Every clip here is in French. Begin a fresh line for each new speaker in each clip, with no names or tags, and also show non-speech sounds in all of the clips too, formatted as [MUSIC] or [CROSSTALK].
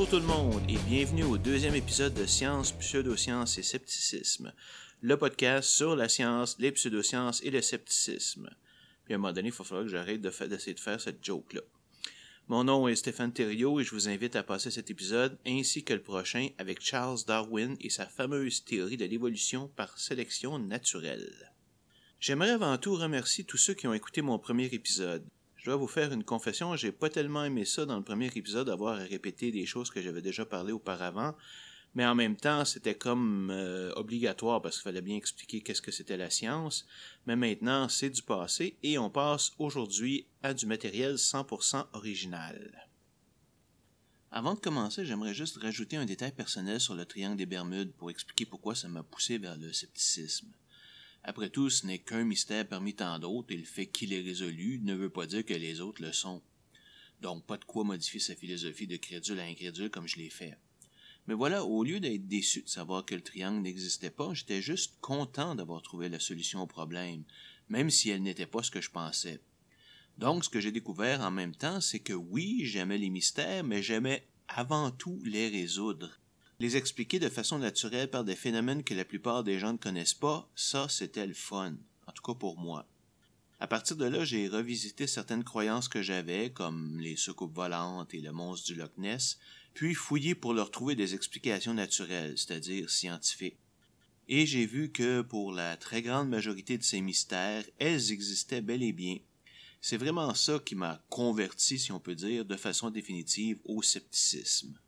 Bonjour tout le monde et bienvenue au deuxième épisode de Science, Pseudosciences et Scepticisme, le podcast sur la science, les pseudosciences et le scepticisme. Puis à un moment donné, il va falloir que j'arrête d'essayer de faire cette joke-là. Mon nom est Stéphane Thériault et je vous invite à passer cet épisode ainsi que le prochain avec Charles Darwin et sa fameuse théorie de l'évolution par sélection naturelle. J'aimerais avant tout remercier tous ceux qui ont écouté mon premier épisode. Je dois vous faire une confession, j'ai pas tellement aimé ça dans le premier épisode d'avoir à répéter des choses que j'avais déjà parlé auparavant, mais en même temps, c'était comme euh, obligatoire parce qu'il fallait bien expliquer qu'est-ce que c'était la science. Mais maintenant, c'est du passé et on passe aujourd'hui à du matériel 100% original. Avant de commencer, j'aimerais juste rajouter un détail personnel sur le triangle des Bermudes pour expliquer pourquoi ça m'a poussé vers le scepticisme. Après tout, ce n'est qu'un mystère parmi tant d'autres et le fait qu'il est résolu ne veut pas dire que les autres le sont. Donc pas de quoi modifier sa philosophie de crédule à incrédule comme je l'ai fait. Mais voilà, au lieu d'être déçu de savoir que le triangle n'existait pas, j'étais juste content d'avoir trouvé la solution au problème, même si elle n'était pas ce que je pensais. Donc, ce que j'ai découvert en même temps, c'est que oui, j'aimais les mystères, mais j'aimais avant tout les résoudre. Les expliquer de façon naturelle par des phénomènes que la plupart des gens ne connaissent pas, ça, c'était le fun. En tout cas pour moi. À partir de là, j'ai revisité certaines croyances que j'avais, comme les soucoupes volantes et le monstre du Loch Ness, puis fouillé pour leur trouver des explications naturelles, c'est-à-dire scientifiques. Et j'ai vu que pour la très grande majorité de ces mystères, elles existaient bel et bien. C'est vraiment ça qui m'a converti, si on peut dire, de façon définitive au scepticisme.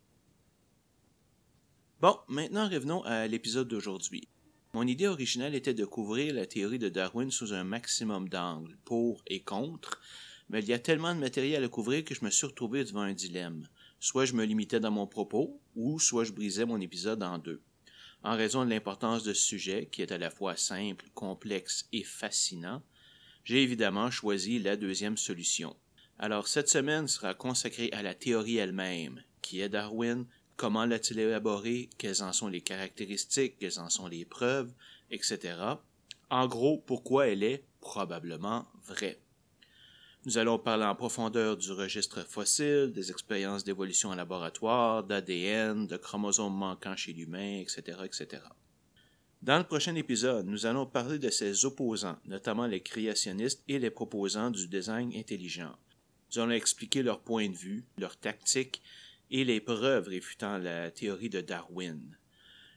Bon, maintenant revenons à l'épisode d'aujourd'hui. Mon idée originale était de couvrir la théorie de Darwin sous un maximum d'angles, pour et contre, mais il y a tellement de matériel à couvrir que je me suis retrouvé devant un dilemme. Soit je me limitais dans mon propos, ou soit je brisais mon épisode en deux. En raison de l'importance de ce sujet, qui est à la fois simple, complexe et fascinant, j'ai évidemment choisi la deuxième solution. Alors cette semaine sera consacrée à la théorie elle-même, qui est Darwin, comment l'a-t-il élaborée, quelles en sont les caractéristiques, quelles en sont les preuves, etc. En gros, pourquoi elle est probablement vraie. Nous allons parler en profondeur du registre fossile, des expériences d'évolution en laboratoire, d'ADN, de chromosomes manquants chez l'humain, etc., etc. Dans le prochain épisode, nous allons parler de ses opposants, notamment les créationnistes et les proposants du design intelligent. Nous allons expliquer leur point de vue, leurs tactiques et les preuves réfutant la théorie de Darwin.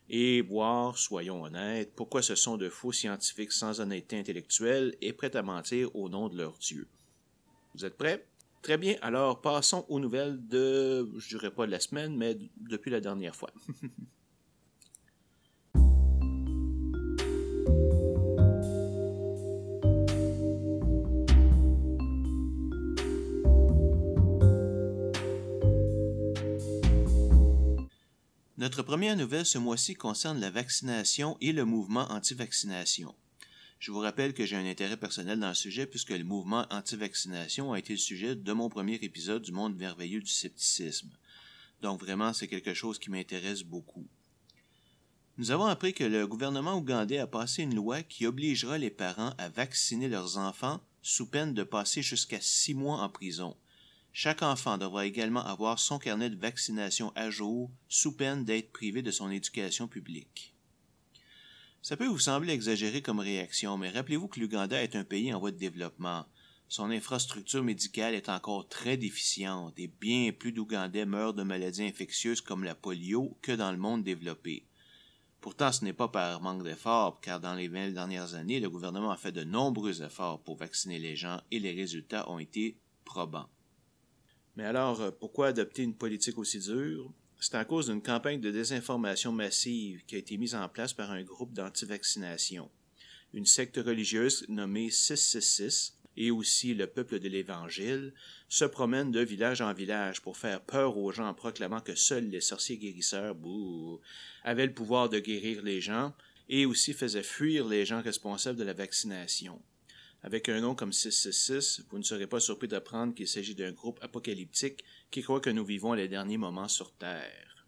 Et voir, soyons honnêtes, pourquoi ce sont de faux scientifiques sans honnêteté intellectuelle et prêts à mentir au nom de leur Dieu. Vous êtes prêts? Très bien, alors passons aux nouvelles de, je dirais pas de la semaine, mais depuis la dernière fois. [LAUGHS] Notre première nouvelle ce mois-ci concerne la vaccination et le mouvement anti-vaccination. Je vous rappelle que j'ai un intérêt personnel dans le sujet puisque le mouvement anti-vaccination a été le sujet de mon premier épisode du monde merveilleux du scepticisme. Donc vraiment, c'est quelque chose qui m'intéresse beaucoup. Nous avons appris que le gouvernement ougandais a passé une loi qui obligera les parents à vacciner leurs enfants sous peine de passer jusqu'à six mois en prison. Chaque enfant devra également avoir son carnet de vaccination à jour sous peine d'être privé de son éducation publique. Ça peut vous sembler exagéré comme réaction, mais rappelez-vous que l'Ouganda est un pays en voie de développement. Son infrastructure médicale est encore très déficiente et bien plus d'Ougandais meurent de maladies infectieuses comme la polio que dans le monde développé. Pourtant, ce n'est pas par manque d'efforts, car dans les 20 dernières années, le gouvernement a fait de nombreux efforts pour vacciner les gens et les résultats ont été probants. Mais alors, pourquoi adopter une politique aussi dure? C'est à cause d'une campagne de désinformation massive qui a été mise en place par un groupe d'anti-vaccination. Une secte religieuse nommée 666 et aussi le peuple de l'Évangile se promènent de village en village pour faire peur aux gens en proclamant que seuls les sorciers guérisseurs bouh, avaient le pouvoir de guérir les gens et aussi faisaient fuir les gens responsables de la vaccination. Avec un nom comme 666, vous ne serez pas surpris d'apprendre qu'il s'agit d'un groupe apocalyptique qui croit que nous vivons les derniers moments sur Terre.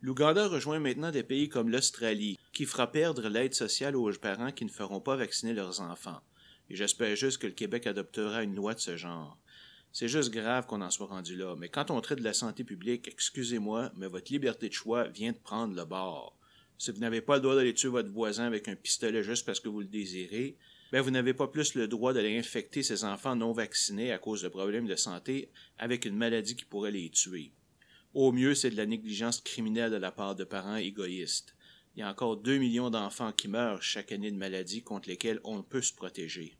L'Ouganda rejoint maintenant des pays comme l'Australie, qui fera perdre l'aide sociale aux parents qui ne feront pas vacciner leurs enfants. Et j'espère juste que le Québec adoptera une loi de ce genre. C'est juste grave qu'on en soit rendu là. Mais quand on traite de la santé publique, excusez-moi, mais votre liberté de choix vient de prendre le bord. Si vous n'avez pas le droit d'aller tuer votre voisin avec un pistolet juste parce que vous le désirez, ben vous n'avez pas plus le droit d'aller infecter ces enfants non vaccinés à cause de problèmes de santé avec une maladie qui pourrait les tuer. Au mieux, c'est de la négligence criminelle de la part de parents égoïstes. Il y a encore 2 millions d'enfants qui meurent chaque année de maladies contre lesquelles on peut se protéger.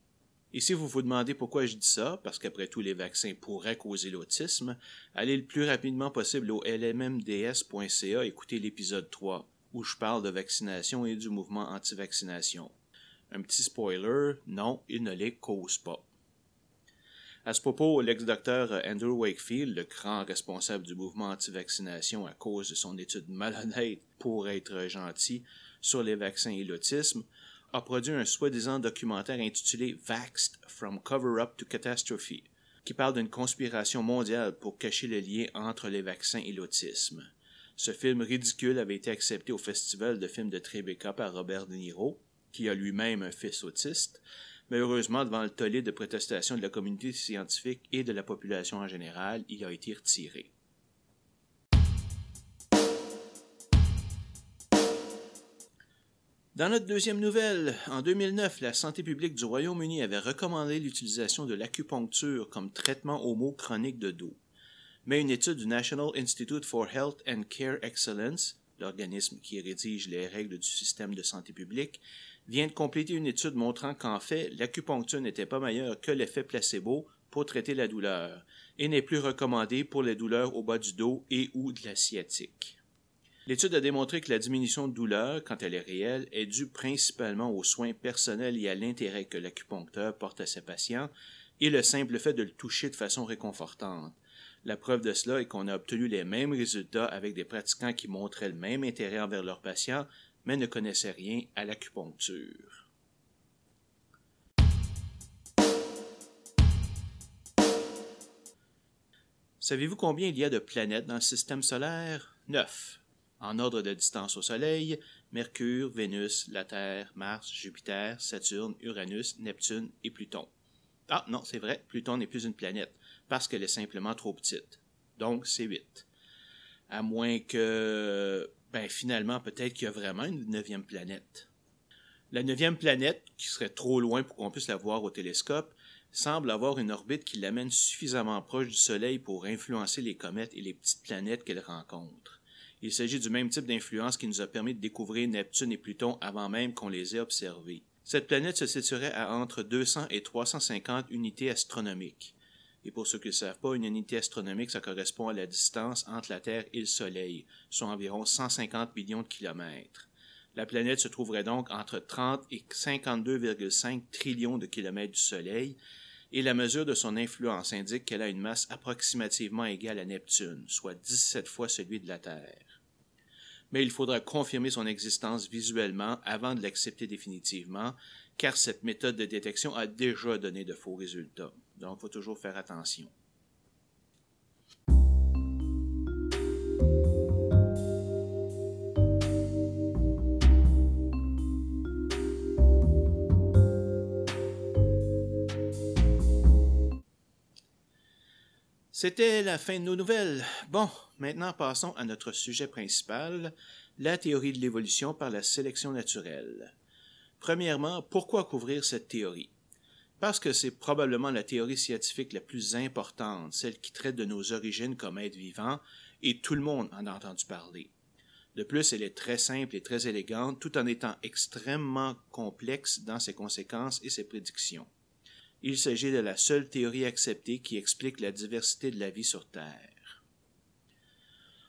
Et si vous vous demandez pourquoi je dis ça, parce qu'après tout les vaccins pourraient causer l'autisme, allez le plus rapidement possible au lmmds.ca écouter l'épisode 3, où je parle de vaccination et du mouvement anti-vaccination. Un petit spoiler, non, il ne les cause pas. À ce propos, l'ex-docteur Andrew Wakefield, le grand responsable du mouvement anti-vaccination à cause de son étude malhonnête pour être gentil sur les vaccins et l'autisme, a produit un soi-disant documentaire intitulé Vaxed from Cover-up to Catastrophe, qui parle d'une conspiration mondiale pour cacher le lien entre les vaccins et l'autisme. Ce film ridicule avait été accepté au festival de films de Tribeca par Robert De Niro, qui a lui-même un fils autiste, mais heureusement, devant le tollé de protestation de la communauté scientifique et de la population en général, il a été retiré. Dans notre deuxième nouvelle, en 2009, la santé publique du Royaume-Uni avait recommandé l'utilisation de l'acupuncture comme traitement aux maux chroniques de dos. Mais une étude du National Institute for Health and Care Excellence, l'organisme qui rédige les règles du système de santé publique, vient de compléter une étude montrant qu'en fait, l'acupuncture n'était pas meilleure que l'effet placebo pour traiter la douleur et n'est plus recommandée pour les douleurs au bas du dos et ou de la sciatique. L'étude a démontré que la diminution de douleur, quand elle est réelle, est due principalement aux soins personnels et à l'intérêt que l'acupuncteur porte à ses patients et le simple fait de le toucher de façon réconfortante. La preuve de cela est qu'on a obtenu les mêmes résultats avec des pratiquants qui montraient le même intérêt envers leurs patients mais ne connaissait rien à l'acupuncture. Savez-vous combien il y a de planètes dans le système solaire? Neuf. En ordre de distance au Soleil, Mercure, Vénus, la Terre, Mars, Jupiter, Saturne, Uranus, Neptune et Pluton. Ah non, c'est vrai, Pluton n'est plus une planète, parce qu'elle est simplement trop petite. Donc c'est huit. À moins que ben finalement, peut-être qu'il y a vraiment une neuvième planète. La neuvième planète, qui serait trop loin pour qu'on puisse la voir au télescope, semble avoir une orbite qui l'amène suffisamment proche du Soleil pour influencer les comètes et les petites planètes qu'elle rencontre. Il s'agit du même type d'influence qui nous a permis de découvrir Neptune et Pluton avant même qu'on les ait observés. Cette planète se situerait à entre 200 et 350 unités astronomiques. Et pour ceux qui ne savent pas, une unité astronomique, ça correspond à la distance entre la Terre et le Soleil, soit environ 150 millions de kilomètres. La planète se trouverait donc entre 30 et 52,5 trillions de kilomètres du Soleil, et la mesure de son influence indique qu'elle a une masse approximativement égale à Neptune, soit 17 fois celui de la Terre. Mais il faudra confirmer son existence visuellement avant de l'accepter définitivement, car cette méthode de détection a déjà donné de faux résultats. Donc, il faut toujours faire attention. C'était la fin de nos nouvelles. Bon, maintenant passons à notre sujet principal, la théorie de l'évolution par la sélection naturelle. Premièrement, pourquoi couvrir cette théorie? Parce que c'est probablement la théorie scientifique la plus importante, celle qui traite de nos origines comme êtres vivants, et tout le monde en a entendu parler. De plus, elle est très simple et très élégante, tout en étant extrêmement complexe dans ses conséquences et ses prédictions. Il s'agit de la seule théorie acceptée qui explique la diversité de la vie sur Terre.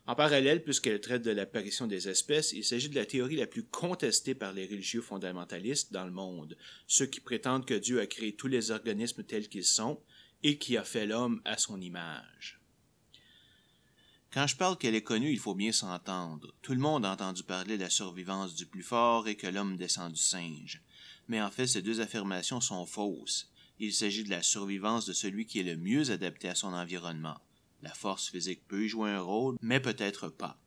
En parallèle, puisqu'elle traite de l'apparition des espèces, il s'agit de la théorie la plus contestée par les religieux fondamentalistes dans le monde, ceux qui prétendent que Dieu a créé tous les organismes tels qu'ils sont et qui a fait l'homme à son image. Quand je parle qu'elle est connue, il faut bien s'entendre. Tout le monde a entendu parler de la survivance du plus fort et que l'homme descend du singe. Mais en fait, ces deux affirmations sont fausses. Il s'agit de la survivance de celui qui est le mieux adapté à son environnement. La force physique peut y jouer un rôle, mais peut-être pas.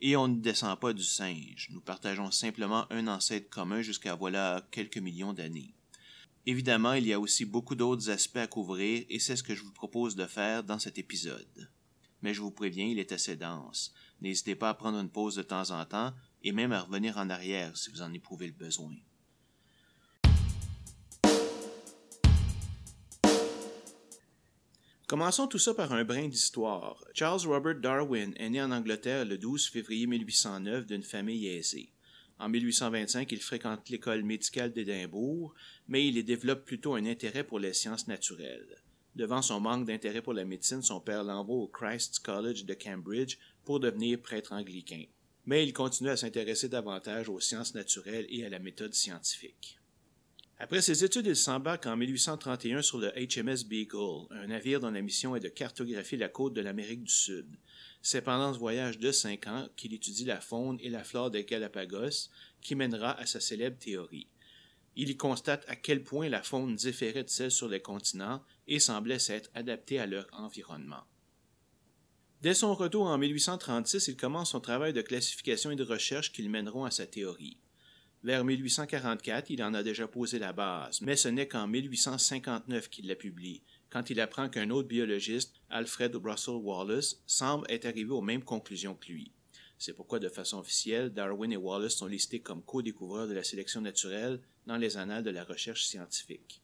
Et on ne descend pas du singe, nous partageons simplement un ancêtre commun jusqu'à voilà quelques millions d'années. Évidemment, il y a aussi beaucoup d'autres aspects à couvrir et c'est ce que je vous propose de faire dans cet épisode. Mais je vous préviens, il est assez dense. N'hésitez pas à prendre une pause de temps en temps et même à revenir en arrière si vous en éprouvez le besoin. Commençons tout ça par un brin d'histoire. Charles Robert Darwin est né en Angleterre le 12 février 1809 d'une famille aisée. En 1825, il fréquente l'école médicale d'Édimbourg, mais il y développe plutôt un intérêt pour les sciences naturelles. Devant son manque d'intérêt pour la médecine, son père l'envoie au Christ's College de Cambridge pour devenir prêtre anglican. Mais il continue à s'intéresser davantage aux sciences naturelles et à la méthode scientifique. Après ses études, il s'embarque en 1831 sur le HMS Beagle, un navire dont la mission est de cartographier la côte de l'Amérique du Sud. C'est pendant ce voyage de cinq ans qu'il étudie la faune et la flore des Galapagos, qui mènera à sa célèbre théorie. Il y constate à quel point la faune différait de celle sur les continents et semblait s'être adaptée à leur environnement. Dès son retour en 1836, il commence son travail de classification et de recherche qui le mèneront à sa théorie. Vers 1844, il en a déjà posé la base, mais ce n'est qu'en 1859 qu'il la publie, quand il apprend qu'un autre biologiste, Alfred Russel Wallace, semble être arrivé aux mêmes conclusions que lui. C'est pourquoi, de façon officielle, Darwin et Wallace sont listés comme co-découvreurs de la sélection naturelle dans les annales de la recherche scientifique.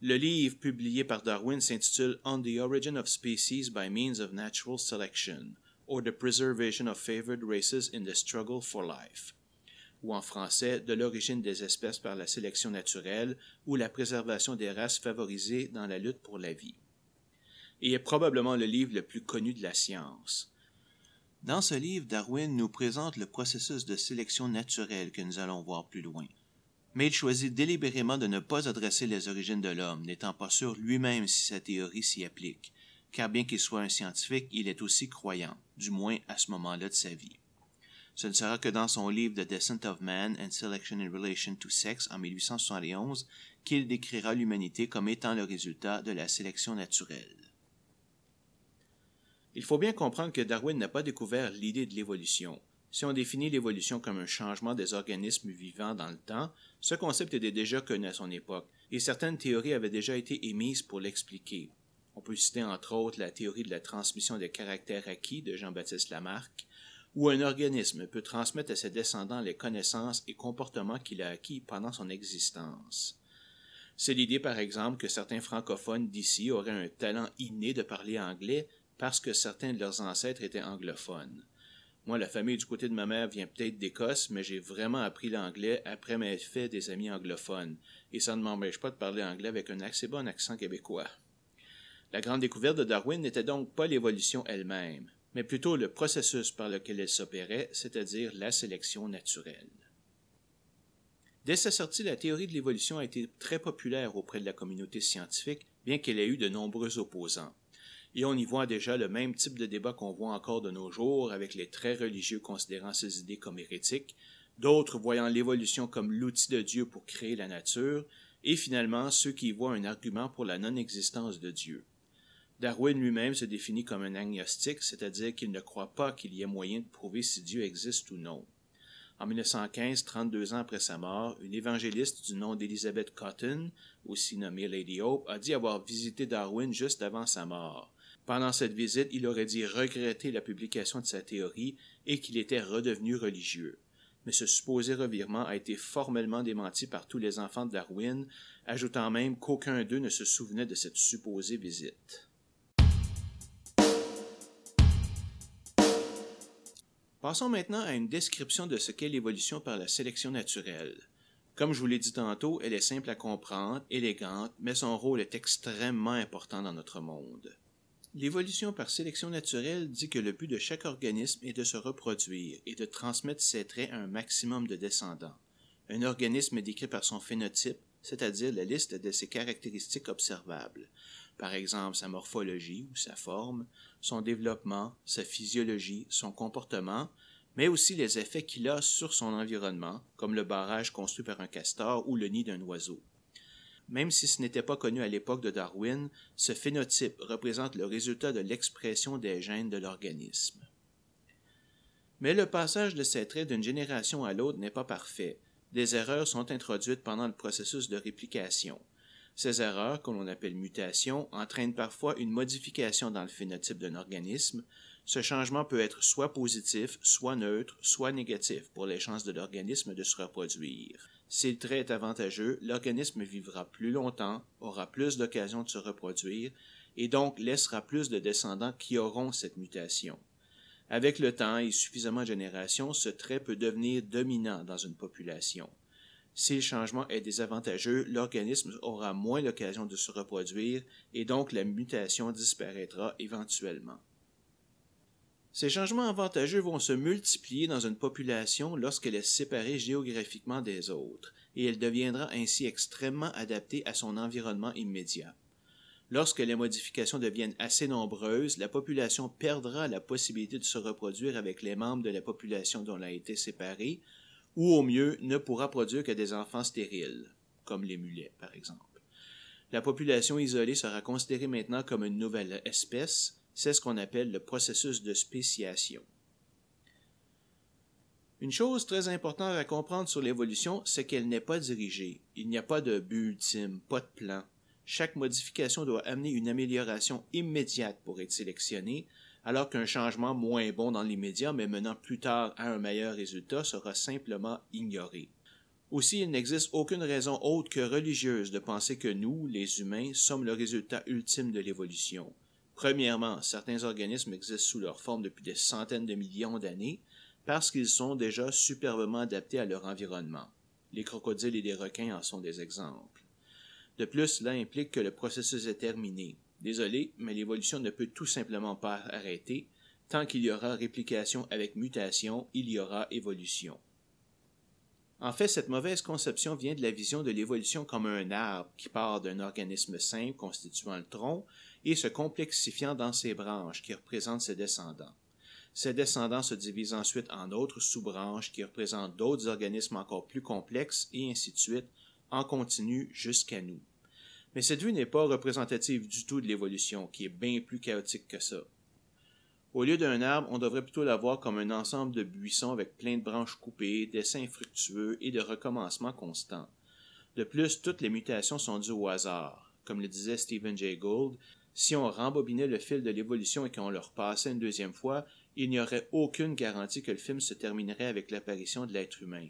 Le livre publié par Darwin s'intitule On the Origin of Species by Means of Natural Selection, or the Preservation of Favored Races in the Struggle for Life ou en français de l'origine des espèces par la sélection naturelle ou la préservation des races favorisées dans la lutte pour la vie. Et est probablement le livre le plus connu de la science. Dans ce livre, Darwin nous présente le processus de sélection naturelle que nous allons voir plus loin. Mais il choisit délibérément de ne pas adresser les origines de l'homme, n'étant pas sûr lui-même si sa théorie s'y applique, car bien qu'il soit un scientifique, il est aussi croyant, du moins à ce moment-là de sa vie. Ce ne sera que dans son livre The Descent of Man and Selection in Relation to Sex en 1871 qu'il décrira l'humanité comme étant le résultat de la sélection naturelle. Il faut bien comprendre que Darwin n'a pas découvert l'idée de l'évolution. Si on définit l'évolution comme un changement des organismes vivants dans le temps, ce concept était déjà connu à son époque, et certaines théories avaient déjà été émises pour l'expliquer. On peut citer entre autres la théorie de la transmission des caractères acquis de Jean-Baptiste Lamarck, où un organisme peut transmettre à ses descendants les connaissances et comportements qu'il a acquis pendant son existence. C'est l'idée, par exemple, que certains francophones d'ici auraient un talent inné de parler anglais parce que certains de leurs ancêtres étaient anglophones. Moi, la famille du côté de ma mère vient peut-être d'Écosse, mais j'ai vraiment appris l'anglais après m'être fait des amis anglophones, et ça ne m'empêche pas de parler anglais avec un assez bon accent québécois. La grande découverte de Darwin n'était donc pas l'évolution elle-même, mais plutôt le processus par lequel elle s'opérait, c'est-à-dire la sélection naturelle. Dès sa sortie, la théorie de l'évolution a été très populaire auprès de la communauté scientifique, bien qu'elle ait eu de nombreux opposants. Et on y voit déjà le même type de débat qu'on voit encore de nos jours, avec les très religieux considérant ces idées comme hérétiques, d'autres voyant l'évolution comme l'outil de Dieu pour créer la nature, et finalement ceux qui voient un argument pour la non-existence de Dieu. Darwin lui-même se définit comme un agnostique, c'est-à-dire qu'il ne croit pas qu'il y ait moyen de prouver si Dieu existe ou non. En 1915, 32 ans après sa mort, une évangéliste du nom d'Elizabeth Cotton, aussi nommée Lady Hope, a dit avoir visité Darwin juste avant sa mort. Pendant cette visite, il aurait dit regretter la publication de sa théorie et qu'il était redevenu religieux. Mais ce supposé revirement a été formellement démenti par tous les enfants de Darwin, ajoutant même qu'aucun d'eux ne se souvenait de cette supposée visite. Passons maintenant à une description de ce qu'est l'évolution par la sélection naturelle. Comme je vous l'ai dit tantôt, elle est simple à comprendre, élégante, mais son rôle est extrêmement important dans notre monde. L'évolution par sélection naturelle dit que le but de chaque organisme est de se reproduire et de transmettre ses traits à un maximum de descendants. Un organisme est décrit par son phénotype, c'est-à-dire la liste de ses caractéristiques observables, par exemple sa morphologie ou sa forme, son développement, sa physiologie, son comportement, mais aussi les effets qu'il a sur son environnement, comme le barrage construit par un castor ou le nid d'un oiseau. Même si ce n'était pas connu à l'époque de Darwin, ce phénotype représente le résultat de l'expression des gènes de l'organisme. Mais le passage de ces traits d'une génération à l'autre n'est pas parfait, des erreurs sont introduites pendant le processus de réplication. Ces erreurs, que l'on appelle mutations, entraînent parfois une modification dans le phénotype d'un organisme. Ce changement peut être soit positif, soit neutre, soit négatif pour les chances de l'organisme de se reproduire. Si le trait est avantageux, l'organisme vivra plus longtemps, aura plus d'occasions de se reproduire, et donc laissera plus de descendants qui auront cette mutation. Avec le temps et suffisamment de générations, ce trait peut devenir dominant dans une population. Si le changement est désavantageux, l'organisme aura moins l'occasion de se reproduire et donc la mutation disparaîtra éventuellement. Ces changements avantageux vont se multiplier dans une population lorsqu'elle est séparée géographiquement des autres, et elle deviendra ainsi extrêmement adaptée à son environnement immédiat. Lorsque les modifications deviennent assez nombreuses, la population perdra la possibilité de se reproduire avec les membres de la population dont elle a été séparée, ou au mieux ne pourra produire que des enfants stériles, comme les mulets par exemple. La population isolée sera considérée maintenant comme une nouvelle espèce, c'est ce qu'on appelle le processus de spéciation. Une chose très importante à comprendre sur l'évolution, c'est qu'elle n'est pas dirigée. Il n'y a pas de but ultime, pas de plan. Chaque modification doit amener une amélioration immédiate pour être sélectionnée, alors qu'un changement moins bon dans l'immédiat mais menant plus tard à un meilleur résultat sera simplement ignoré. Aussi, il n'existe aucune raison autre que religieuse de penser que nous, les humains, sommes le résultat ultime de l'évolution. Premièrement, certains organismes existent sous leur forme depuis des centaines de millions d'années parce qu'ils sont déjà superbement adaptés à leur environnement. Les crocodiles et les requins en sont des exemples. De plus, cela implique que le processus est terminé. Désolé, mais l'évolution ne peut tout simplement pas arrêter. Tant qu'il y aura réplication avec mutation, il y aura évolution. En fait, cette mauvaise conception vient de la vision de l'évolution comme un arbre qui part d'un organisme simple constituant le tronc et se complexifiant dans ses branches qui représentent ses descendants. Ces descendants se divisent ensuite en autres sous-branches qui représentent d'autres organismes encore plus complexes et ainsi de suite, en continu jusqu'à nous. Mais cette vue n'est pas représentative du tout de l'évolution, qui est bien plus chaotique que ça. Au lieu d'un arbre, on devrait plutôt la voir comme un ensemble de buissons avec plein de branches coupées, d'essais infructueux et de recommencements constants. De plus, toutes les mutations sont dues au hasard. Comme le disait Stephen Jay Gould, si on rembobinait le fil de l'évolution et qu'on le repassait une deuxième fois, il n'y aurait aucune garantie que le film se terminerait avec l'apparition de l'être humain.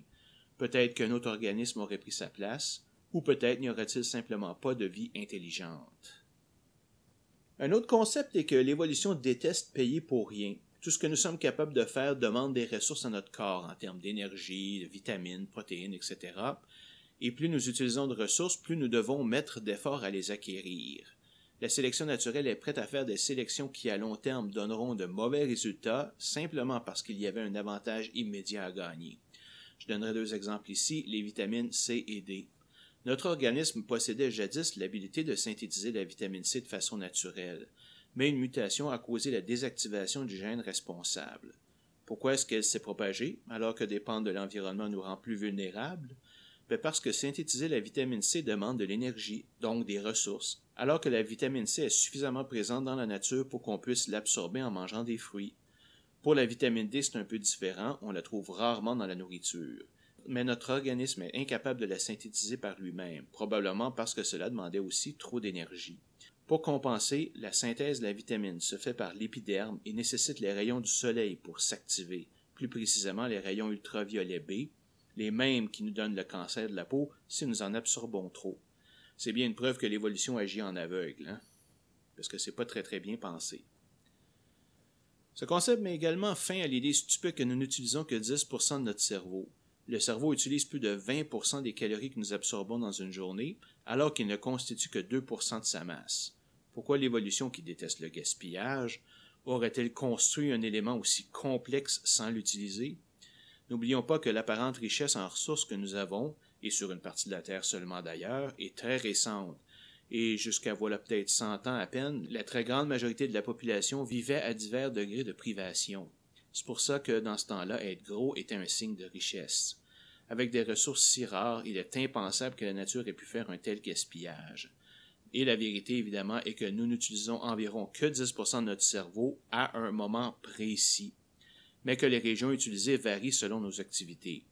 Peut-être qu'un autre organisme aurait pris sa place, ou peut-être n'y aurait-il simplement pas de vie intelligente. Un autre concept est que l'évolution déteste payer pour rien. Tout ce que nous sommes capables de faire demande des ressources à notre corps en termes d'énergie, de vitamines, protéines, etc. Et plus nous utilisons de ressources, plus nous devons mettre d'efforts à les acquérir. La sélection naturelle est prête à faire des sélections qui à long terme donneront de mauvais résultats simplement parce qu'il y avait un avantage immédiat à gagner. Je donnerai deux exemples ici, les vitamines C et D. Notre organisme possédait jadis l'habilité de synthétiser la vitamine C de façon naturelle, mais une mutation a causé la désactivation du gène responsable. Pourquoi est-ce qu'elle s'est propagée alors que dépendre de l'environnement nous rend plus vulnérables? Ben, parce que synthétiser la vitamine C demande de l'énergie, donc des ressources, alors que la vitamine C est suffisamment présente dans la nature pour qu'on puisse l'absorber en mangeant des fruits. Pour la vitamine D, c'est un peu différent, on la trouve rarement dans la nourriture mais notre organisme est incapable de la synthétiser par lui-même, probablement parce que cela demandait aussi trop d'énergie. Pour compenser, la synthèse de la vitamine se fait par l'épiderme et nécessite les rayons du soleil pour s'activer, plus précisément les rayons ultraviolets B, les mêmes qui nous donnent le cancer de la peau si nous en absorbons trop. C'est bien une preuve que l'évolution agit en aveugle, hein? parce que c'est pas très très bien pensé. Ce concept met également fin à l'idée stupide que nous n'utilisons que 10% de notre cerveau, le cerveau utilise plus de 20% des calories que nous absorbons dans une journée, alors qu'il ne constitue que 2% de sa masse. Pourquoi l'évolution qui déteste le gaspillage aurait-elle construit un élément aussi complexe sans l'utiliser? N'oublions pas que l'apparente richesse en ressources que nous avons, et sur une partie de la Terre seulement d'ailleurs, est très récente. Et jusqu'à voilà peut-être 100 ans à peine, la très grande majorité de la population vivait à divers degrés de privation. C'est pour ça que dans ce temps-là, être gros était un signe de richesse. Avec des ressources si rares, il est impensable que la nature ait pu faire un tel gaspillage. Et la vérité, évidemment, est que nous n'utilisons environ que 10% de notre cerveau à un moment précis, mais que les régions utilisées varient selon nos activités.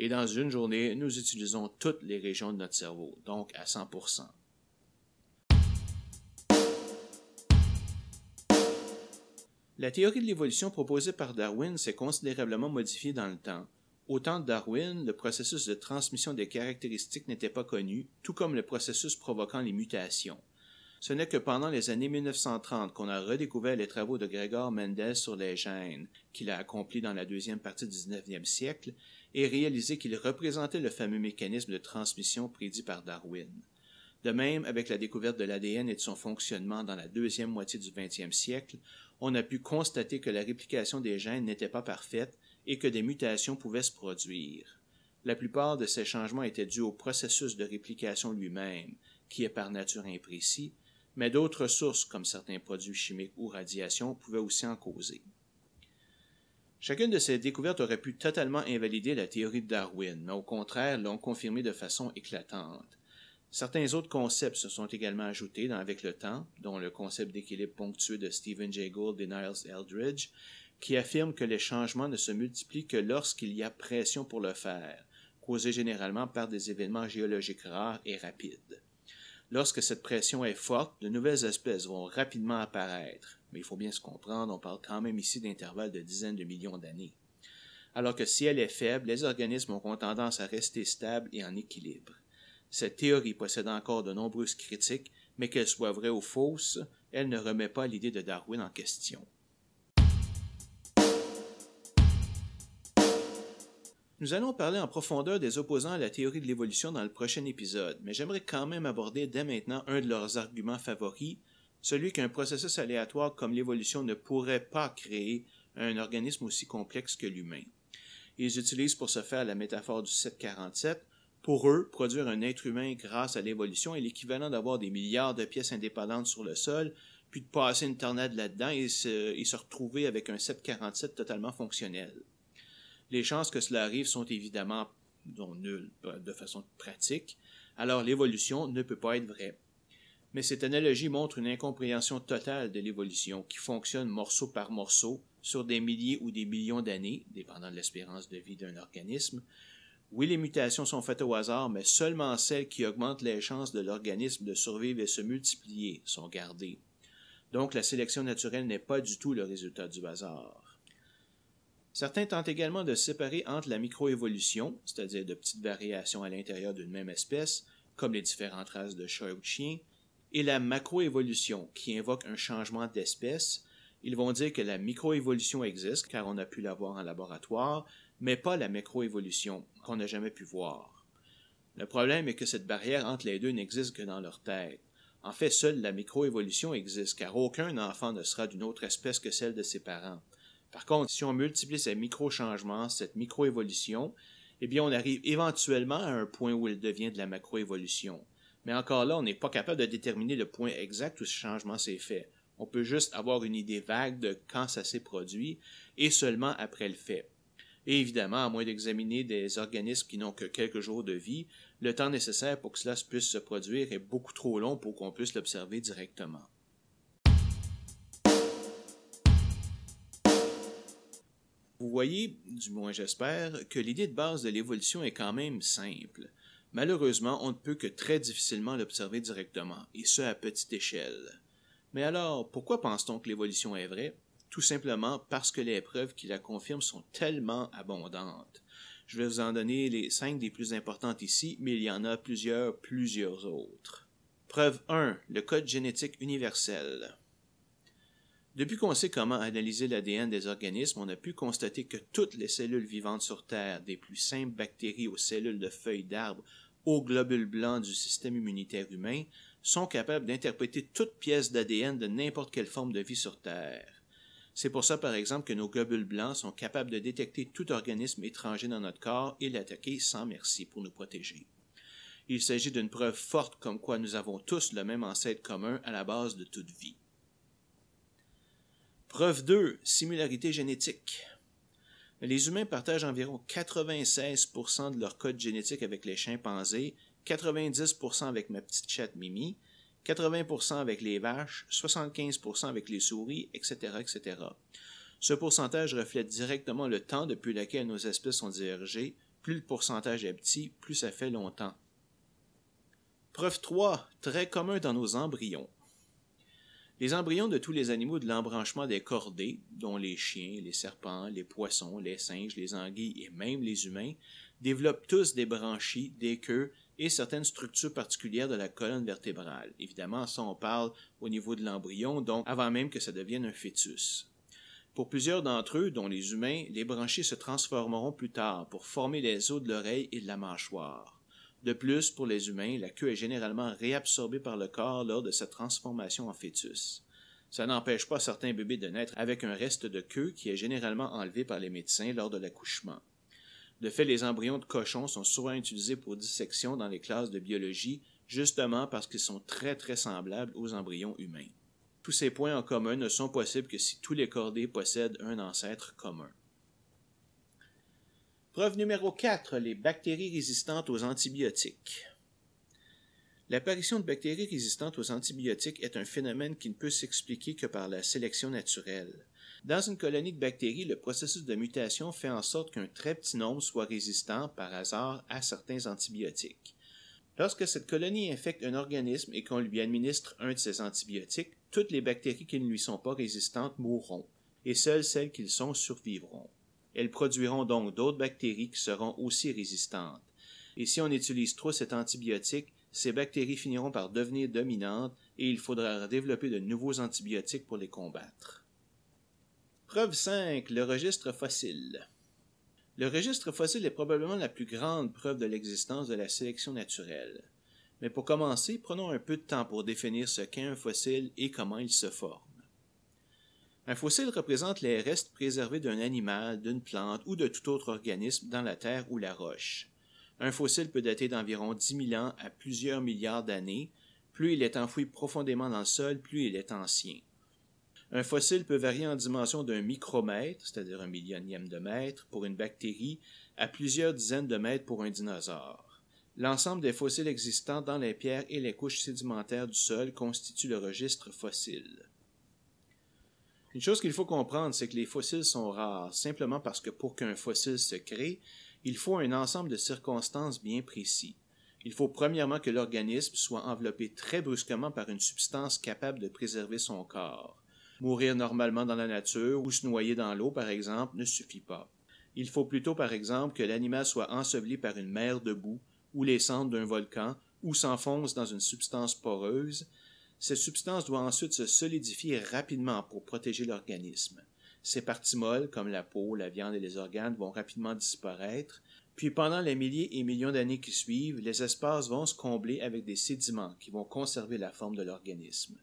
Et dans une journée, nous utilisons toutes les régions de notre cerveau, donc à 100%. La théorie de l'évolution proposée par Darwin s'est considérablement modifiée dans le temps. Au temps de Darwin, le processus de transmission des caractéristiques n'était pas connu, tout comme le processus provoquant les mutations. Ce n'est que pendant les années 1930 qu'on a redécouvert les travaux de Gregor Mendel sur les gènes, qu'il a accomplis dans la deuxième partie du 19e siècle, et réalisé qu'il représentait le fameux mécanisme de transmission prédit par Darwin. De même, avec la découverte de l'ADN et de son fonctionnement dans la deuxième moitié du 20e siècle, on a pu constater que la réplication des gènes n'était pas parfaite et que des mutations pouvaient se produire. La plupart de ces changements étaient dus au processus de réplication lui-même, qui est par nature imprécis, mais d'autres sources, comme certains produits chimiques ou radiations, pouvaient aussi en causer. Chacune de ces découvertes aurait pu totalement invalider la théorie de Darwin, mais au contraire l'ont confirmée de façon éclatante. Certains autres concepts se sont également ajoutés avec le temps, dont le concept d'équilibre ponctué de Stephen Jay Gould et Niles Eldridge, qui affirme que les changements ne se multiplient que lorsqu'il y a pression pour le faire, causée généralement par des événements géologiques rares et rapides. Lorsque cette pression est forte, de nouvelles espèces vont rapidement apparaître, mais il faut bien se comprendre, on parle quand même ici d'intervalles de dizaines de millions d'années. Alors que si elle est faible, les organismes auront tendance à rester stables et en équilibre. Cette théorie possède encore de nombreuses critiques, mais qu'elle soit vraie ou fausse, elle ne remet pas l'idée de Darwin en question. Nous allons parler en profondeur des opposants à la théorie de l'évolution dans le prochain épisode, mais j'aimerais quand même aborder dès maintenant un de leurs arguments favoris, celui qu'un processus aléatoire comme l'évolution ne pourrait pas créer un organisme aussi complexe que l'humain. Ils utilisent pour ce faire la métaphore du 747. Pour eux, produire un être humain grâce à l'évolution est l'équivalent d'avoir des milliards de pièces indépendantes sur le sol, puis de passer une tornade là-dedans et se, et se retrouver avec un 747 totalement fonctionnel. Les chances que cela arrive sont évidemment nulles de façon pratique, alors l'évolution ne peut pas être vraie. Mais cette analogie montre une incompréhension totale de l'évolution qui fonctionne morceau par morceau sur des milliers ou des millions d'années, dépendant de l'espérance de vie d'un organisme. Oui, les mutations sont faites au hasard, mais seulement celles qui augmentent les chances de l'organisme de survivre et se multiplier sont gardées. Donc la sélection naturelle n'est pas du tout le résultat du hasard. Certains tentent également de séparer entre la microévolution, c'est-à-dire de petites variations à l'intérieur d'une même espèce, comme les différentes races de chats ou de chiens, et la macroévolution, qui invoque un changement d'espèce. Ils vont dire que la microévolution existe, car on a pu la voir en laboratoire, mais pas la macroévolution, qu'on n'a jamais pu voir. Le problème est que cette barrière entre les deux n'existe que dans leur tête. En fait, seule la microévolution existe, car aucun enfant ne sera d'une autre espèce que celle de ses parents. Par contre, si on multiplie ces micro-changements, cette micro-évolution, eh bien, on arrive éventuellement à un point où elle devient de la macroévolution. Mais encore là, on n'est pas capable de déterminer le point exact où ce changement s'est fait. On peut juste avoir une idée vague de quand ça s'est produit et seulement après le fait. Et évidemment, à moins d'examiner des organismes qui n'ont que quelques jours de vie, le temps nécessaire pour que cela puisse se produire est beaucoup trop long pour qu'on puisse l'observer directement. Vous voyez, du moins j'espère, que l'idée de base de l'évolution est quand même simple. Malheureusement, on ne peut que très difficilement l'observer directement, et ce à petite échelle. Mais alors, pourquoi pense-t-on que l'évolution est vraie? Tout simplement parce que les preuves qui la confirment sont tellement abondantes. Je vais vous en donner les cinq des plus importantes ici, mais il y en a plusieurs, plusieurs autres. Preuve 1. Le code génétique universel. Depuis qu'on sait comment analyser l'ADN des organismes, on a pu constater que toutes les cellules vivantes sur Terre, des plus simples bactéries aux cellules de feuilles d'arbres aux globules blancs du système immunitaire humain, sont capables d'interpréter toute pièce d'ADN de n'importe quelle forme de vie sur Terre. C'est pour ça, par exemple, que nos globules blancs sont capables de détecter tout organisme étranger dans notre corps et l'attaquer sans merci pour nous protéger. Il s'agit d'une preuve forte comme quoi nous avons tous le même ancêtre commun à la base de toute vie. Preuve 2. Similarité génétique. Les humains partagent environ 96% de leur code génétique avec les chimpanzés, 90% avec ma petite chatte Mimi, 80% avec les vaches, 75% avec les souris, etc., etc. Ce pourcentage reflète directement le temps depuis lequel nos espèces sont divergées, Plus le pourcentage est petit, plus ça fait longtemps. Preuve 3. Très commun dans nos embryons. Les embryons de tous les animaux de l'embranchement des cordés, dont les chiens, les serpents, les poissons, les singes, les anguilles et même les humains, développent tous des branchies, des queues et certaines structures particulières de la colonne vertébrale. Évidemment, ça on parle au niveau de l'embryon, donc avant même que ça devienne un fœtus. Pour plusieurs d'entre eux, dont les humains, les branchies se transformeront plus tard pour former les os de l'oreille et de la mâchoire. De plus, pour les humains, la queue est généralement réabsorbée par le corps lors de sa transformation en fœtus. Ça n'empêche pas certains bébés de naître avec un reste de queue qui est généralement enlevé par les médecins lors de l'accouchement. De fait, les embryons de cochons sont souvent utilisés pour dissection dans les classes de biologie, justement parce qu'ils sont très très semblables aux embryons humains. Tous ces points en commun ne sont possibles que si tous les cordés possèdent un ancêtre commun. Preuve numéro 4. Les bactéries résistantes aux antibiotiques. L'apparition de bactéries résistantes aux antibiotiques est un phénomène qui ne peut s'expliquer que par la sélection naturelle. Dans une colonie de bactéries, le processus de mutation fait en sorte qu'un très petit nombre soit résistant par hasard à certains antibiotiques. Lorsque cette colonie infecte un organisme et qu'on lui administre un de ces antibiotiques, toutes les bactéries qui ne lui sont pas résistantes mourront, et seules celles qui le sont survivront. Elles produiront donc d'autres bactéries qui seront aussi résistantes. Et si on utilise trop cet antibiotique, ces bactéries finiront par devenir dominantes et il faudra développer de nouveaux antibiotiques pour les combattre. Preuve 5. Le registre fossile. Le registre fossile est probablement la plus grande preuve de l'existence de la sélection naturelle. Mais pour commencer, prenons un peu de temps pour définir ce qu'est un fossile et comment il se forme. Un fossile représente les restes préservés d'un animal, d'une plante ou de tout autre organisme dans la terre ou la roche. Un fossile peut dater d'environ 10 000 ans à plusieurs milliards d'années. Plus il est enfoui profondément dans le sol, plus il est ancien. Un fossile peut varier en dimension d'un micromètre, c'est-à-dire un millionième de mètre, pour une bactérie, à plusieurs dizaines de mètres pour un dinosaure. L'ensemble des fossiles existants dans les pierres et les couches sédimentaires du sol constitue le registre fossile. Une chose qu'il faut comprendre, c'est que les fossiles sont rares, simplement parce que pour qu'un fossile se crée, il faut un ensemble de circonstances bien précis. Il faut premièrement que l'organisme soit enveloppé très brusquement par une substance capable de préserver son corps. Mourir normalement dans la nature ou se noyer dans l'eau, par exemple, ne suffit pas. Il faut plutôt, par exemple, que l'animal soit enseveli par une mer de boue ou les cendres d'un volcan ou s'enfonce dans une substance poreuse. Cette substance doit ensuite se solidifier rapidement pour protéger l'organisme. Ces parties molles, comme la peau, la viande et les organes, vont rapidement disparaître, puis pendant les milliers et millions d'années qui suivent, les espaces vont se combler avec des sédiments qui vont conserver la forme de l'organisme.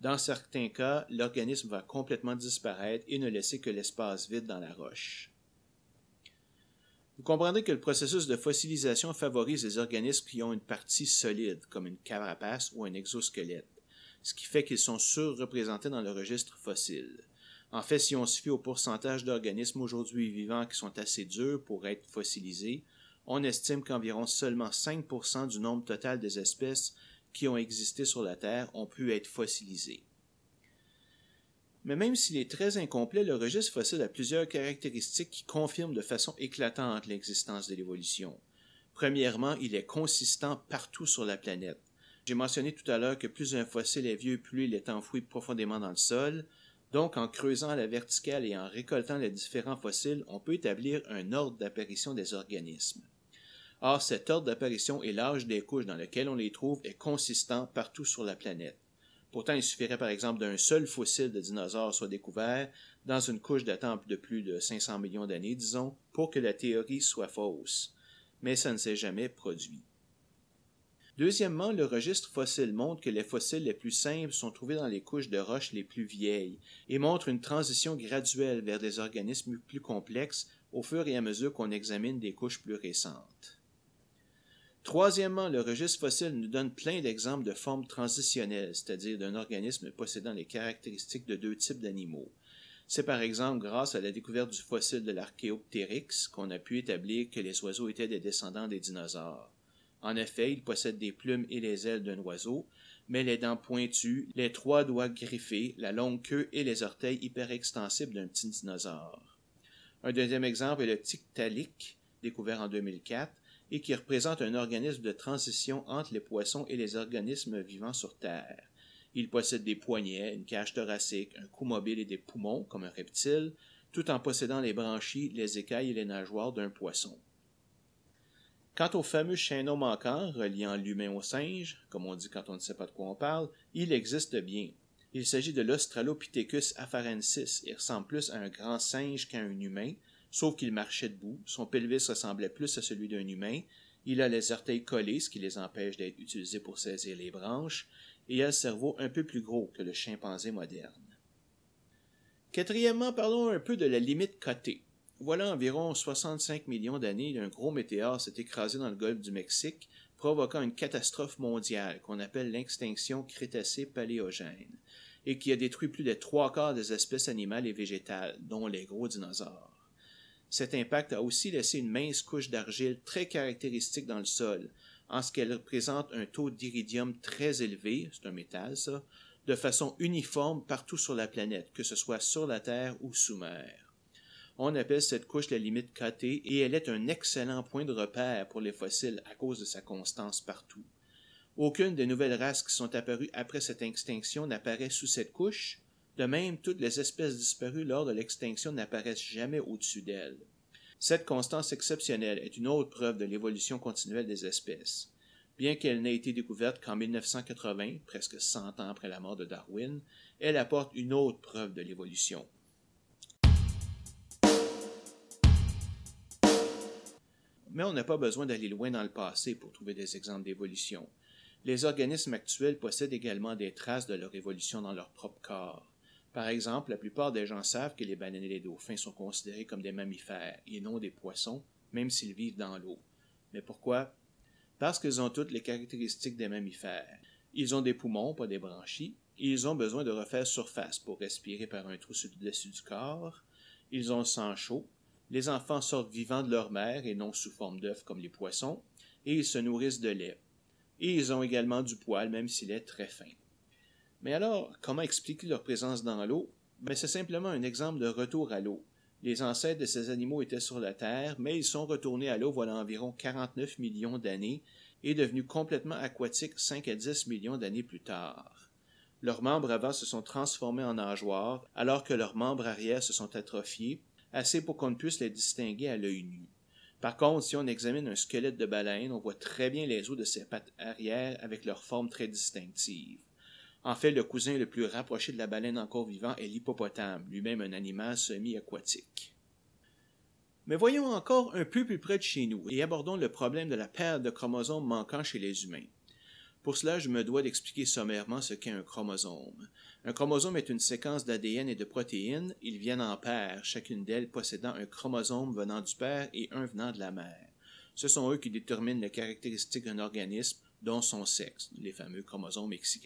Dans certains cas, l'organisme va complètement disparaître et ne laisser que l'espace vide dans la roche. Vous comprendrez que le processus de fossilisation favorise les organismes qui ont une partie solide, comme une carapace ou un exosquelette, ce qui fait qu'ils sont surreprésentés dans le registre fossile. En fait, si on se fie au pourcentage d'organismes aujourd'hui vivants qui sont assez durs pour être fossilisés, on estime qu'environ seulement 5% du nombre total des espèces qui ont existé sur la Terre ont pu être fossilisés. Mais même s'il est très incomplet, le registre fossile a plusieurs caractéristiques qui confirment de façon éclatante l'existence de l'évolution. Premièrement, il est consistant partout sur la planète. J'ai mentionné tout à l'heure que plus un fossile est vieux, plus il est enfoui profondément dans le sol. Donc, en creusant à la verticale et en récoltant les différents fossiles, on peut établir un ordre d'apparition des organismes. Or, cet ordre d'apparition et l'âge des couches dans lesquelles on les trouve est consistant partout sur la planète. Pourtant, il suffirait par exemple d'un seul fossile de dinosaure soit découvert dans une couche datant de plus de 500 millions d'années, disons, pour que la théorie soit fausse. Mais ça ne s'est jamais produit. Deuxièmement, le registre fossile montre que les fossiles les plus simples sont trouvés dans les couches de roches les plus vieilles et montre une transition graduelle vers des organismes plus complexes au fur et à mesure qu'on examine des couches plus récentes. Troisièmement, le registre fossile nous donne plein d'exemples de formes transitionnelles, c'est-à-dire d'un organisme possédant les caractéristiques de deux types d'animaux. C'est par exemple grâce à la découverte du fossile de l'Archéoptérix qu'on a pu établir que les oiseaux étaient des descendants des dinosaures. En effet, ils possèdent des plumes et les ailes d'un oiseau, mais les dents pointues, les trois doigts griffés, la longue queue et les orteils hyperextensibles d'un petit dinosaure. Un deuxième exemple est le Tiktaalik, découvert en 2004, et qui représente un organisme de transition entre les poissons et les organismes vivant sur Terre. Il possède des poignets, une cage thoracique, un cou mobile et des poumons, comme un reptile, tout en possédant les branchies, les écailles et les nageoires d'un poisson. Quant au fameux chaînon manquant reliant l'humain au singe, comme on dit quand on ne sait pas de quoi on parle, il existe bien. Il s'agit de l'Australopithecus afarensis et ressemble plus à un grand singe qu'à un humain, sauf qu'il marchait debout, son pelvis ressemblait plus à celui d'un humain, il a les orteils collés, ce qui les empêche d'être utilisés pour saisir les branches, et a le cerveau un peu plus gros que le chimpanzé moderne. Quatrièmement, parlons un peu de la limite cotée. Voilà environ 65 millions d'années, un gros météore s'est écrasé dans le golfe du Mexique, provoquant une catastrophe mondiale qu'on appelle l'extinction crétacée-paléogène, et qui a détruit plus de trois quarts des espèces animales et végétales, dont les gros dinosaures. Cet impact a aussi laissé une mince couche d'argile très caractéristique dans le sol, en ce qu'elle représente un taux d'iridium très élevé, c'est un métal ça, de façon uniforme partout sur la planète, que ce soit sur la Terre ou sous mer. On appelle cette couche la limite KT et elle est un excellent point de repère pour les fossiles à cause de sa constance partout. Aucune des nouvelles races qui sont apparues après cette extinction n'apparaît sous cette couche, de même toutes les espèces disparues lors de l'extinction n'apparaissent jamais au-dessus d'elle. Cette constance exceptionnelle est une autre preuve de l'évolution continuelle des espèces. Bien qu'elle n'ait été découverte qu'en 1980, presque 100 ans après la mort de Darwin, elle apporte une autre preuve de l'évolution. Mais on n'a pas besoin d'aller loin dans le passé pour trouver des exemples d'évolution. Les organismes actuels possèdent également des traces de leur évolution dans leur propre corps. Par exemple, la plupart des gens savent que les baleines et les dauphins sont considérés comme des mammifères et non des poissons, même s'ils vivent dans l'eau. Mais pourquoi? Parce qu'ils ont toutes les caractéristiques des mammifères. Ils ont des poumons, pas des branchies, ils ont besoin de refaire surface pour respirer par un trou sur le dessus du corps. Ils ont le sang chaud. Les enfants sortent vivants de leur mère et non sous forme d'œufs comme les poissons, et ils se nourrissent de lait. Et ils ont également du poil, même s'il est très fin. Mais alors, comment expliquer leur présence dans l'eau? Ben, c'est simplement un exemple de retour à l'eau. Les ancêtres de ces animaux étaient sur la Terre, mais ils sont retournés à l'eau voilà environ 49 millions d'années et devenus complètement aquatiques 5 à 10 millions d'années plus tard. Leurs membres avant se sont transformés en nageoires, alors que leurs membres arrière se sont atrophiés, assez pour qu'on puisse les distinguer à l'œil nu. Par contre, si on examine un squelette de baleine, on voit très bien les os de ses pattes arrière avec leur forme très distinctive. En fait, le cousin le plus rapproché de la baleine encore vivant est l'hippopotame, lui-même un animal semi-aquatique. Mais voyons encore un peu plus près de chez nous et abordons le problème de la paire de chromosomes manquant chez les humains. Pour cela, je me dois d'expliquer sommairement ce qu'est un chromosome. Un chromosome est une séquence d'ADN et de protéines. Ils viennent en paires, chacune d'elles possédant un chromosome venant du père et un venant de la mère. Ce sont eux qui déterminent les caractéristiques d'un organisme, dont son sexe, les fameux chromosomes XY.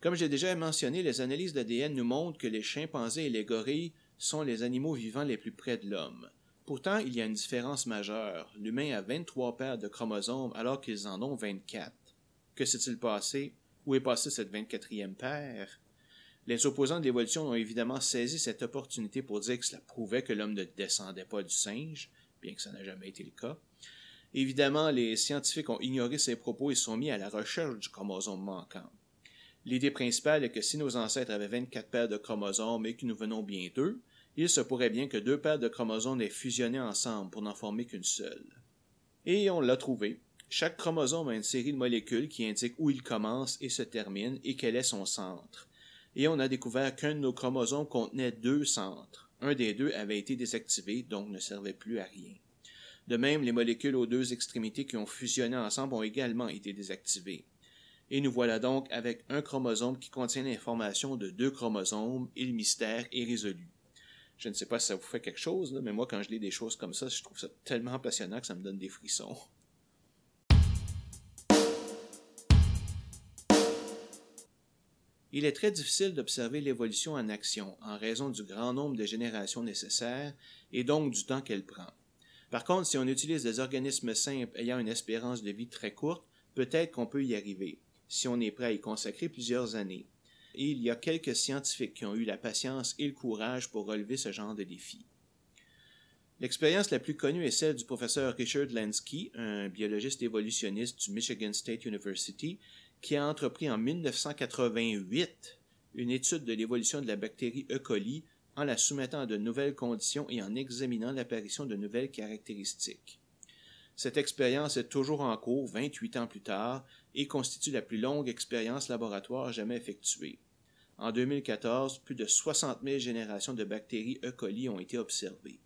Comme j'ai déjà mentionné, les analyses d'ADN nous montrent que les chimpanzés et les gorilles sont les animaux vivants les plus près de l'homme. Pourtant, il y a une différence majeure. L'humain a 23 paires de chromosomes alors qu'ils en ont 24. Que s'est-il passé? Où est passée cette 24e paire? Les opposants de l'évolution ont évidemment saisi cette opportunité pour dire que cela prouvait que l'homme ne descendait pas du singe, bien que ça n'a jamais été le cas. Évidemment, les scientifiques ont ignoré ces propos et sont mis à la recherche du chromosome manquant. L'idée principale est que si nos ancêtres avaient 24 paires de chromosomes et que nous venons bien d'eux, il se pourrait bien que deux paires de chromosomes aient fusionné ensemble pour n'en former qu'une seule. Et on l'a trouvé. Chaque chromosome a une série de molécules qui indiquent où il commence et se termine et quel est son centre. Et on a découvert qu'un de nos chromosomes contenait deux centres. Un des deux avait été désactivé, donc ne servait plus à rien. De même, les molécules aux deux extrémités qui ont fusionné ensemble ont également été désactivées. Et nous voilà donc avec un chromosome qui contient l'information de deux chromosomes et le mystère est résolu. Je ne sais pas si ça vous fait quelque chose, mais moi quand je lis des choses comme ça, je trouve ça tellement passionnant que ça me donne des frissons. Il est très difficile d'observer l'évolution en action en raison du grand nombre de générations nécessaires et donc du temps qu'elle prend. Par contre, si on utilise des organismes simples ayant une espérance de vie très courte, peut-être qu'on peut y arriver si on est prêt à y consacrer plusieurs années. Et il y a quelques scientifiques qui ont eu la patience et le courage pour relever ce genre de défi. L'expérience la plus connue est celle du professeur Richard Lansky, un biologiste évolutionniste du Michigan State University, qui a entrepris en 1988 une étude de l'évolution de la bactérie E. coli en la soumettant à de nouvelles conditions et en examinant l'apparition de nouvelles caractéristiques. Cette expérience est toujours en cours 28 ans plus tard et constitue la plus longue expérience laboratoire jamais effectuée. En 2014, plus de 60 000 générations de bactéries E. coli ont été observées.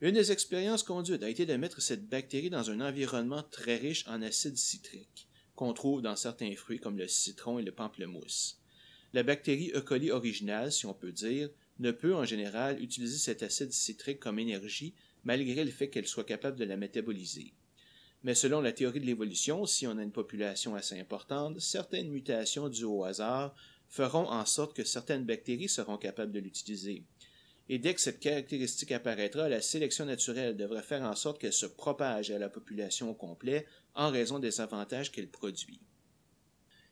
Une des expériences conduites a été de mettre cette bactérie dans un environnement très riche en acide citrique, qu'on trouve dans certains fruits comme le citron et le pamplemousse. La bactérie E. coli originale, si on peut dire, ne peut en général utiliser cet acide citrique comme énergie malgré le fait qu'elle soit capable de la métaboliser. Mais selon la théorie de l'évolution, si on a une population assez importante, certaines mutations dues au hasard feront en sorte que certaines bactéries seront capables de l'utiliser et dès que cette caractéristique apparaîtra, la sélection naturelle devrait faire en sorte qu'elle se propage à la population au complet en raison des avantages qu'elle produit.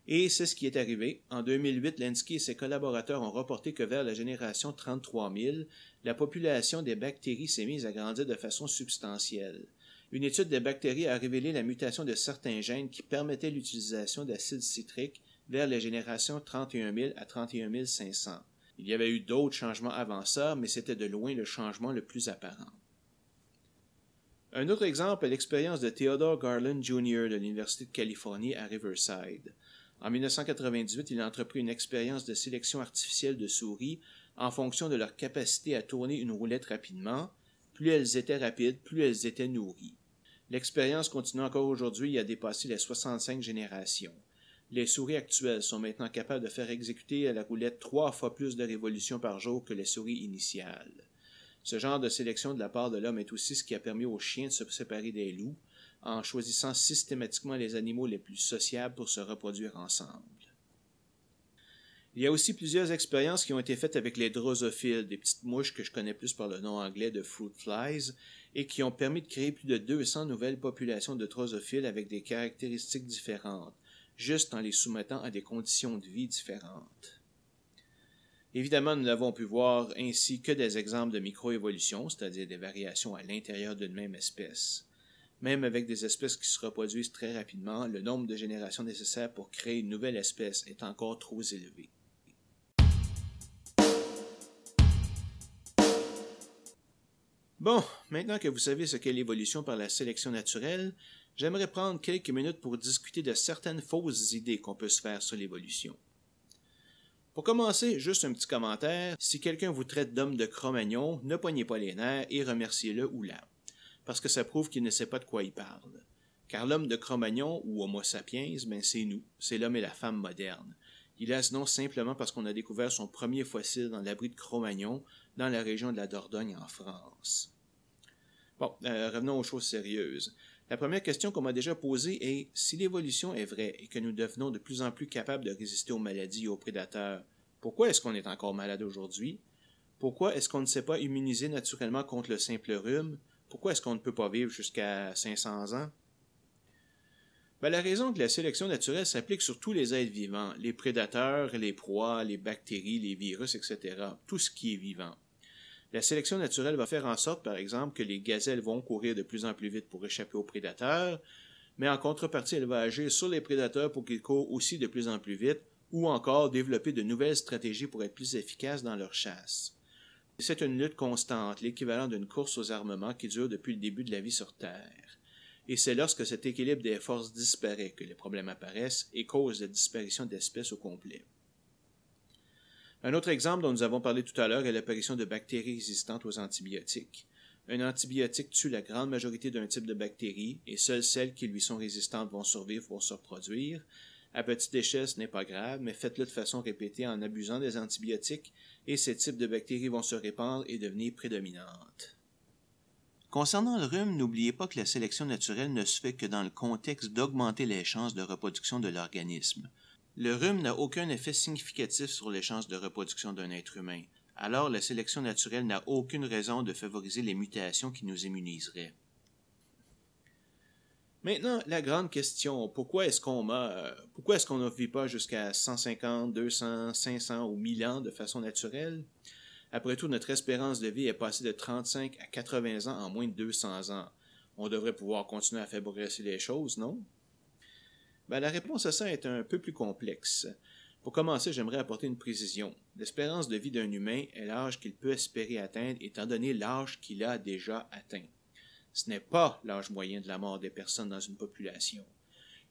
Et c'est ce qui est arrivé. En 2008, Lenski et ses collaborateurs ont reporté que vers la génération 33 000, la population des bactéries s'est mise à grandir de façon substantielle. Une étude des bactéries a révélé la mutation de certains gènes qui permettaient l'utilisation d'acide citrique vers les générations 31 000 à 31 500. Il y avait eu d'autres changements avant ça, mais c'était de loin le changement le plus apparent. Un autre exemple est l'expérience de Theodore Garland Jr. de l'Université de Californie à Riverside. En 1998, il a entrepris une expérience de sélection artificielle de souris en fonction de leur capacité à tourner une roulette rapidement. Plus elles étaient rapides, plus elles étaient nourries. L'expérience continue encore aujourd'hui et a dépassé les 65 générations. Les souris actuelles sont maintenant capables de faire exécuter à la roulette trois fois plus de révolutions par jour que les souris initiales. Ce genre de sélection de la part de l'homme est aussi ce qui a permis aux chiens de se séparer des loups, en choisissant systématiquement les animaux les plus sociables pour se reproduire ensemble. Il y a aussi plusieurs expériences qui ont été faites avec les drosophiles, des petites mouches que je connais plus par le nom anglais de fruit flies, et qui ont permis de créer plus de 200 nouvelles populations de drosophiles avec des caractéristiques différentes, juste en les soumettant à des conditions de vie différentes. Évidemment, nous n'avons pu voir ainsi que des exemples de microévolution, c'est-à-dire des variations à l'intérieur d'une même espèce. Même avec des espèces qui se reproduisent très rapidement, le nombre de générations nécessaires pour créer une nouvelle espèce est encore trop élevé. Bon, maintenant que vous savez ce qu'est l'évolution par la sélection naturelle, j'aimerais prendre quelques minutes pour discuter de certaines fausses idées qu'on peut se faire sur l'évolution. Pour commencer, juste un petit commentaire. Si quelqu'un vous traite d'homme de Cro-Magnon, ne poignez pas les nerfs et remerciez-le ou la. Parce que ça prouve qu'il ne sait pas de quoi il parle. Car l'homme de Cro-Magnon, ou Homo sapiens, ben c'est nous. C'est l'homme et la femme moderne. Il a ce nom simplement parce qu'on a découvert son premier fossile dans l'abri de Cro-Magnon, dans la région de la Dordogne en France. Bon, euh, revenons aux choses sérieuses. La première question qu'on m'a déjà posée est si l'évolution est vraie et que nous devenons de plus en plus capables de résister aux maladies et aux prédateurs, pourquoi est-ce qu'on est encore malade aujourd'hui? Pourquoi est-ce qu'on ne s'est pas immunisé naturellement contre le simple rhume? Pourquoi est-ce qu'on ne peut pas vivre jusqu'à 500 ans? Ben, la raison que la sélection naturelle s'applique sur tous les êtres vivants, les prédateurs, les proies, les bactéries, les virus, etc., tout ce qui est vivant. La sélection naturelle va faire en sorte, par exemple, que les gazelles vont courir de plus en plus vite pour échapper aux prédateurs, mais en contrepartie, elle va agir sur les prédateurs pour qu'ils courent aussi de plus en plus vite, ou encore développer de nouvelles stratégies pour être plus efficaces dans leur chasse. C'est une lutte constante, l'équivalent d'une course aux armements qui dure depuis le début de la vie sur Terre. Et c'est lorsque cet équilibre des forces disparaît que les problèmes apparaissent et causent la disparition d'espèces au complet. Un autre exemple dont nous avons parlé tout à l'heure est l'apparition de bactéries résistantes aux antibiotiques. Un antibiotique tue la grande majorité d'un type de bactéries et seules celles qui lui sont résistantes vont survivre pour se reproduire. À petite échelle, ce n'est pas grave, mais faites-le de façon répétée en abusant des antibiotiques et ces types de bactéries vont se répandre et devenir prédominantes. Concernant le rhume, n'oubliez pas que la sélection naturelle ne se fait que dans le contexte d'augmenter les chances de reproduction de l'organisme. Le rhume n'a aucun effet significatif sur les chances de reproduction d'un être humain. Alors, la sélection naturelle n'a aucune raison de favoriser les mutations qui nous immuniseraient. Maintenant, la grande question, pourquoi est-ce qu'on meurt? Pourquoi est-ce qu'on ne vit pas jusqu'à 150, 200, 500 ou 1000 ans de façon naturelle? Après tout, notre espérance de vie est passée de 35 à 80 ans en moins de 200 ans. On devrait pouvoir continuer à faire progresser les choses, non? Ben, la réponse à ça est un peu plus complexe. Pour commencer, j'aimerais apporter une précision. L'espérance de vie d'un humain est l'âge qu'il peut espérer atteindre étant donné l'âge qu'il a déjà atteint. Ce n'est pas l'âge moyen de la mort des personnes dans une population.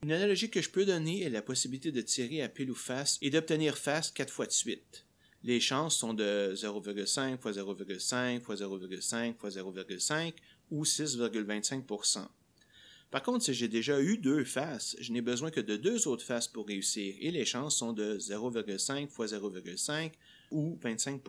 Une analogie que je peux donner est la possibilité de tirer à pile ou face et d'obtenir face quatre fois de suite. Les chances sont de 0,5 fois 0,5 fois 0,5 fois 0,5 ou 6,25% par contre, si j'ai déjà eu deux faces, je n'ai besoin que de deux autres faces pour réussir et les chances sont de 0,5 fois 0,5 ou 25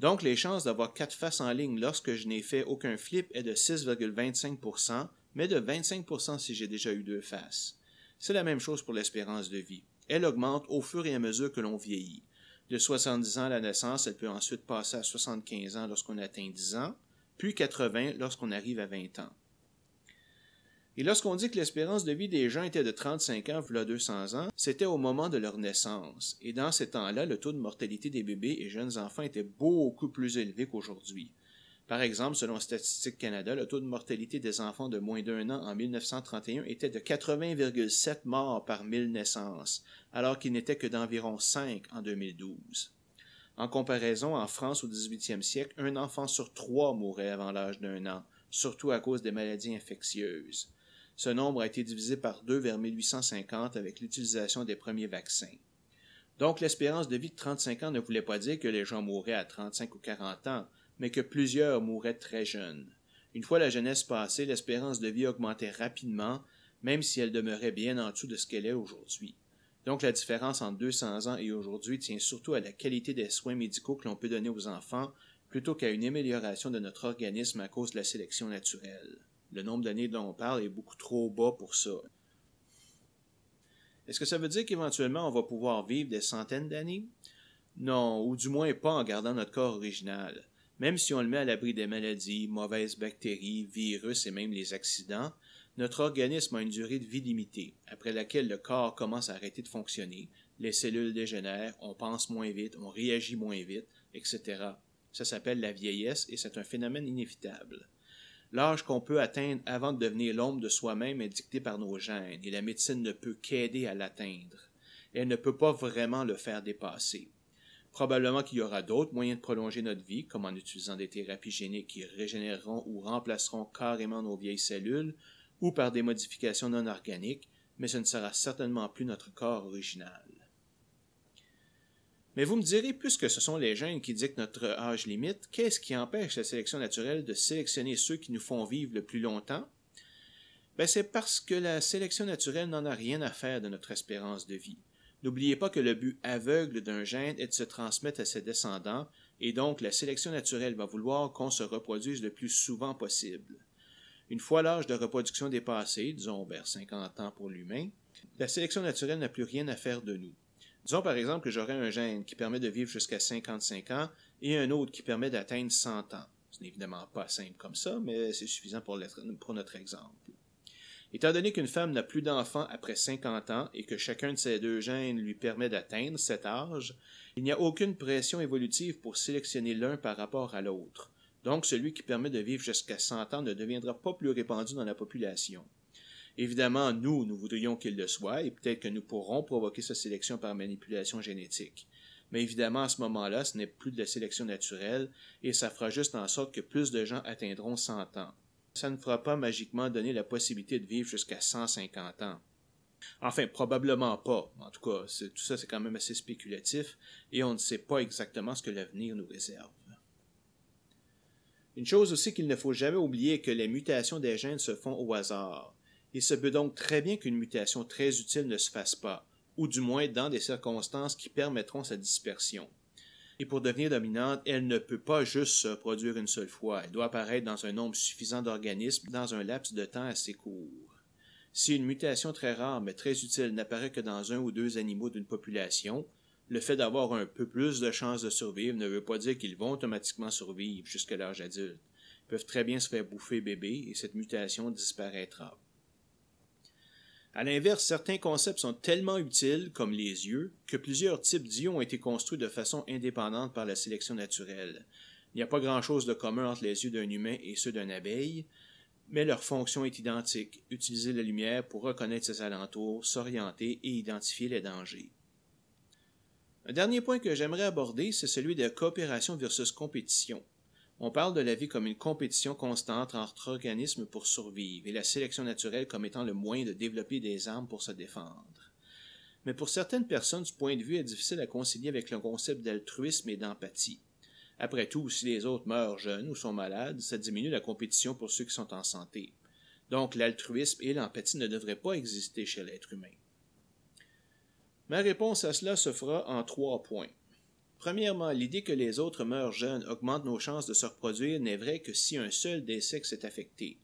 Donc, les chances d'avoir quatre faces en ligne lorsque je n'ai fait aucun flip est de 6,25% mais de 25% si j'ai déjà eu deux faces. C'est la même chose pour l'espérance de vie. Elle augmente au fur et à mesure que l'on vieillit. De 70 ans à la naissance, elle peut ensuite passer à 75 ans lorsqu'on atteint 10 ans, puis 80 lorsqu'on arrive à 20 ans. Et lorsqu'on dit que l'espérance de vie des gens était de 35 ans, voilà 200 ans, c'était au moment de leur naissance. Et dans ces temps-là, le taux de mortalité des bébés et jeunes enfants était beaucoup plus élevé qu'aujourd'hui. Par exemple, selon Statistique Canada, le taux de mortalité des enfants de moins d'un an en 1931 était de 80,7 morts par 1000 naissances, alors qu'il n'était que d'environ 5 en 2012. En comparaison, en France au 18e siècle, un enfant sur trois mourait avant l'âge d'un an, surtout à cause des maladies infectieuses. Ce nombre a été divisé par deux vers 1850 avec l'utilisation des premiers vaccins. Donc l'espérance de vie de 35 ans ne voulait pas dire que les gens mouraient à 35 ou 40 ans, mais que plusieurs mouraient très jeunes. Une fois la jeunesse passée, l'espérance de vie augmentait rapidement, même si elle demeurait bien en dessous de ce qu'elle est aujourd'hui. Donc la différence entre 200 ans et aujourd'hui tient surtout à la qualité des soins médicaux que l'on peut donner aux enfants, plutôt qu'à une amélioration de notre organisme à cause de la sélection naturelle. Le nombre d'années dont on parle est beaucoup trop bas pour ça. Est-ce que ça veut dire qu'éventuellement on va pouvoir vivre des centaines d'années? Non, ou du moins pas en gardant notre corps original. Même si on le met à l'abri des maladies, mauvaises bactéries, virus et même les accidents, notre organisme a une durée de vie limitée, après laquelle le corps commence à arrêter de fonctionner, les cellules dégénèrent, on pense moins vite, on réagit moins vite, etc. Ça s'appelle la vieillesse et c'est un phénomène inévitable. L'âge qu'on peut atteindre avant de devenir l'ombre de soi-même est dicté par nos gènes et la médecine ne peut qu'aider à l'atteindre. Elle ne peut pas vraiment le faire dépasser. Probablement qu'il y aura d'autres moyens de prolonger notre vie, comme en utilisant des thérapies géniques qui régénéreront ou remplaceront carrément nos vieilles cellules, ou par des modifications non organiques, mais ce ne sera certainement plus notre corps original. Mais vous me direz, puisque ce sont les gènes qui dictent notre âge limite, qu'est-ce qui empêche la sélection naturelle de sélectionner ceux qui nous font vivre le plus longtemps? Ben, c'est parce que la sélection naturelle n'en a rien à faire de notre espérance de vie. N'oubliez pas que le but aveugle d'un gène est de se transmettre à ses descendants, et donc la sélection naturelle va vouloir qu'on se reproduise le plus souvent possible. Une fois l'âge de reproduction dépassé, disons vers 50 ans pour l'humain, la sélection naturelle n'a plus rien à faire de nous. Disons par exemple que j'aurais un gène qui permet de vivre jusqu'à 55 ans et un autre qui permet d'atteindre 100 ans. Ce n'est évidemment pas simple comme ça, mais c'est suffisant pour, pour notre exemple. Étant donné qu'une femme n'a plus d'enfants après 50 ans et que chacun de ces deux gènes lui permet d'atteindre cet âge, il n'y a aucune pression évolutive pour sélectionner l'un par rapport à l'autre. Donc celui qui permet de vivre jusqu'à 100 ans ne deviendra pas plus répandu dans la population. Évidemment, nous, nous voudrions qu'il le soit, et peut-être que nous pourrons provoquer sa sélection par manipulation génétique. Mais évidemment, à ce moment-là, ce n'est plus de la sélection naturelle, et ça fera juste en sorte que plus de gens atteindront 100 ans. Ça ne fera pas magiquement donner la possibilité de vivre jusqu'à 150 ans. Enfin, probablement pas. En tout cas, tout ça, c'est quand même assez spéculatif, et on ne sait pas exactement ce que l'avenir nous réserve. Une chose aussi qu'il ne faut jamais oublier est que les mutations des gènes se font au hasard. Il se peut donc très bien qu'une mutation très utile ne se fasse pas, ou du moins dans des circonstances qui permettront sa dispersion. Et pour devenir dominante, elle ne peut pas juste se produire une seule fois, elle doit apparaître dans un nombre suffisant d'organismes dans un laps de temps assez court. Si une mutation très rare mais très utile n'apparaît que dans un ou deux animaux d'une population, le fait d'avoir un peu plus de chances de survivre ne veut pas dire qu'ils vont automatiquement survivre jusqu'à l'âge adulte. Ils peuvent très bien se faire bouffer bébé et cette mutation disparaîtra. À l'inverse, certains concepts sont tellement utiles, comme les yeux, que plusieurs types d'yeux ont été construits de façon indépendante par la sélection naturelle. Il n'y a pas grand-chose de commun entre les yeux d'un humain et ceux d'une abeille, mais leur fonction est identique, utiliser la lumière pour reconnaître ses alentours, s'orienter et identifier les dangers. Un dernier point que j'aimerais aborder, c'est celui de coopération versus compétition. On parle de la vie comme une compétition constante entre organismes pour survivre et la sélection naturelle comme étant le moyen de développer des armes pour se défendre. Mais pour certaines personnes, ce point de vue est difficile à concilier avec le concept d'altruisme et d'empathie. Après tout, si les autres meurent jeunes ou sont malades, ça diminue la compétition pour ceux qui sont en santé. Donc l'altruisme et l'empathie ne devraient pas exister chez l'être humain. Ma réponse à cela se fera en trois points. Premièrement, l'idée que les autres meurent jeunes augmente nos chances de se reproduire n'est vraie que si un seul des sexes est affecté.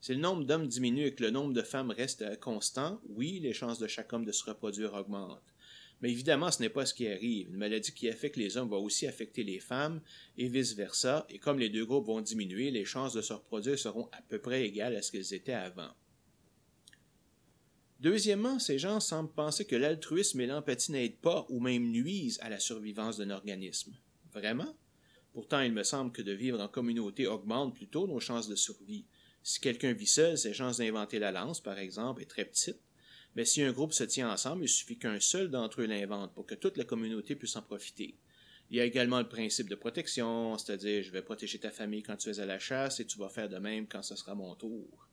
Si le nombre d'hommes diminue et que le nombre de femmes reste constant, oui, les chances de chaque homme de se reproduire augmentent. Mais évidemment, ce n'est pas ce qui arrive. Une maladie qui affecte les hommes va aussi affecter les femmes et vice-versa, et comme les deux groupes vont diminuer, les chances de se reproduire seront à peu près égales à ce qu'elles étaient avant. Deuxièmement, ces gens semblent penser que l'altruisme et l'empathie n'aident pas ou même nuisent à la survivance d'un organisme. Vraiment? Pourtant, il me semble que de vivre en communauté augmente plutôt nos chances de survie. Si quelqu'un vit seul, ses chances d'inventer la lance, par exemple, est très petite. Mais si un groupe se tient ensemble, il suffit qu'un seul d'entre eux l'invente pour que toute la communauté puisse en profiter. Il y a également le principe de protection, c'est-à-dire je vais protéger ta famille quand tu es à la chasse et tu vas faire de même quand ce sera mon tour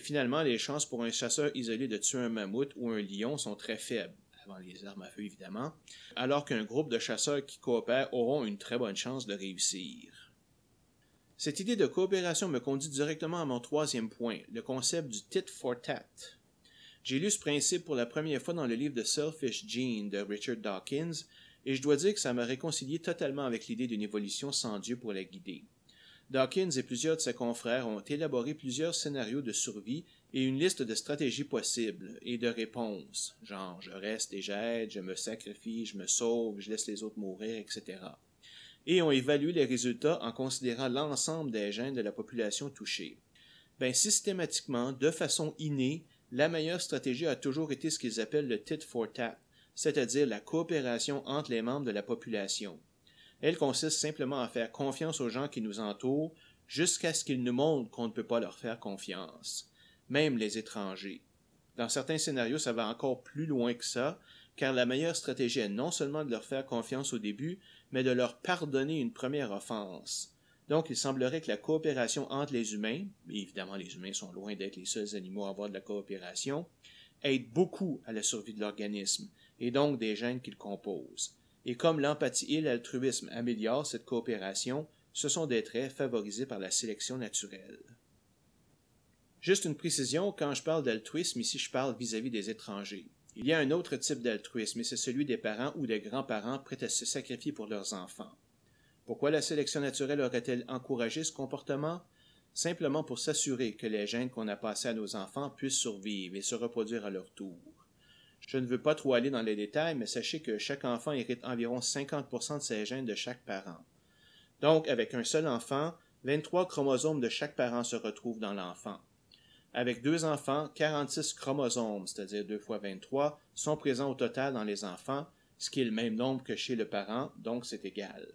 finalement, les chances pour un chasseur isolé de tuer un mammouth ou un lion sont très faibles, avant les armes à feu évidemment, alors qu'un groupe de chasseurs qui coopèrent auront une très bonne chance de réussir. Cette idée de coopération me conduit directement à mon troisième point, le concept du tit for tat. J'ai lu ce principe pour la première fois dans le livre de Selfish Gene de Richard Dawkins, et je dois dire que ça m'a réconcilié totalement avec l'idée d'une évolution sans Dieu pour la guider. Dawkins et plusieurs de ses confrères ont élaboré plusieurs scénarios de survie et une liste de stratégies possibles et de réponses, genre je reste et j'aide, je me sacrifie, je me sauve, je laisse les autres mourir, etc. Et ont évalué les résultats en considérant l'ensemble des gènes de la population touchée. Ben, systématiquement, de façon innée, la meilleure stratégie a toujours été ce qu'ils appellent le tit for tat, c'est-à-dire la coopération entre les membres de la population. Elle consiste simplement à faire confiance aux gens qui nous entourent jusqu'à ce qu'ils nous montrent qu'on ne peut pas leur faire confiance, même les étrangers. Dans certains scénarios, ça va encore plus loin que ça, car la meilleure stratégie est non seulement de leur faire confiance au début, mais de leur pardonner une première offense. Donc, il semblerait que la coopération entre les humains, et évidemment les humains sont loin d'être les seuls animaux à avoir de la coopération, aide beaucoup à la survie de l'organisme, et donc des gènes qu'il compose et comme l'empathie et l'altruisme améliorent cette coopération, ce sont des traits favorisés par la sélection naturelle. Juste une précision, quand je parle d'altruisme, ici je parle vis-à-vis des étrangers. Il y a un autre type d'altruisme, et c'est celui des parents ou des grands-parents prêts à se sacrifier pour leurs enfants. Pourquoi la sélection naturelle aurait-elle encouragé ce comportement? Simplement pour s'assurer que les gènes qu'on a passés à nos enfants puissent survivre et se reproduire à leur tour. Je ne veux pas trop aller dans les détails, mais sachez que chaque enfant hérite environ 50% de ses gènes de chaque parent. Donc, avec un seul enfant, 23 chromosomes de chaque parent se retrouvent dans l'enfant. Avec deux enfants, 46 chromosomes, c'est-à-dire 2 fois 23, sont présents au total dans les enfants, ce qui est le même nombre que chez le parent, donc c'est égal.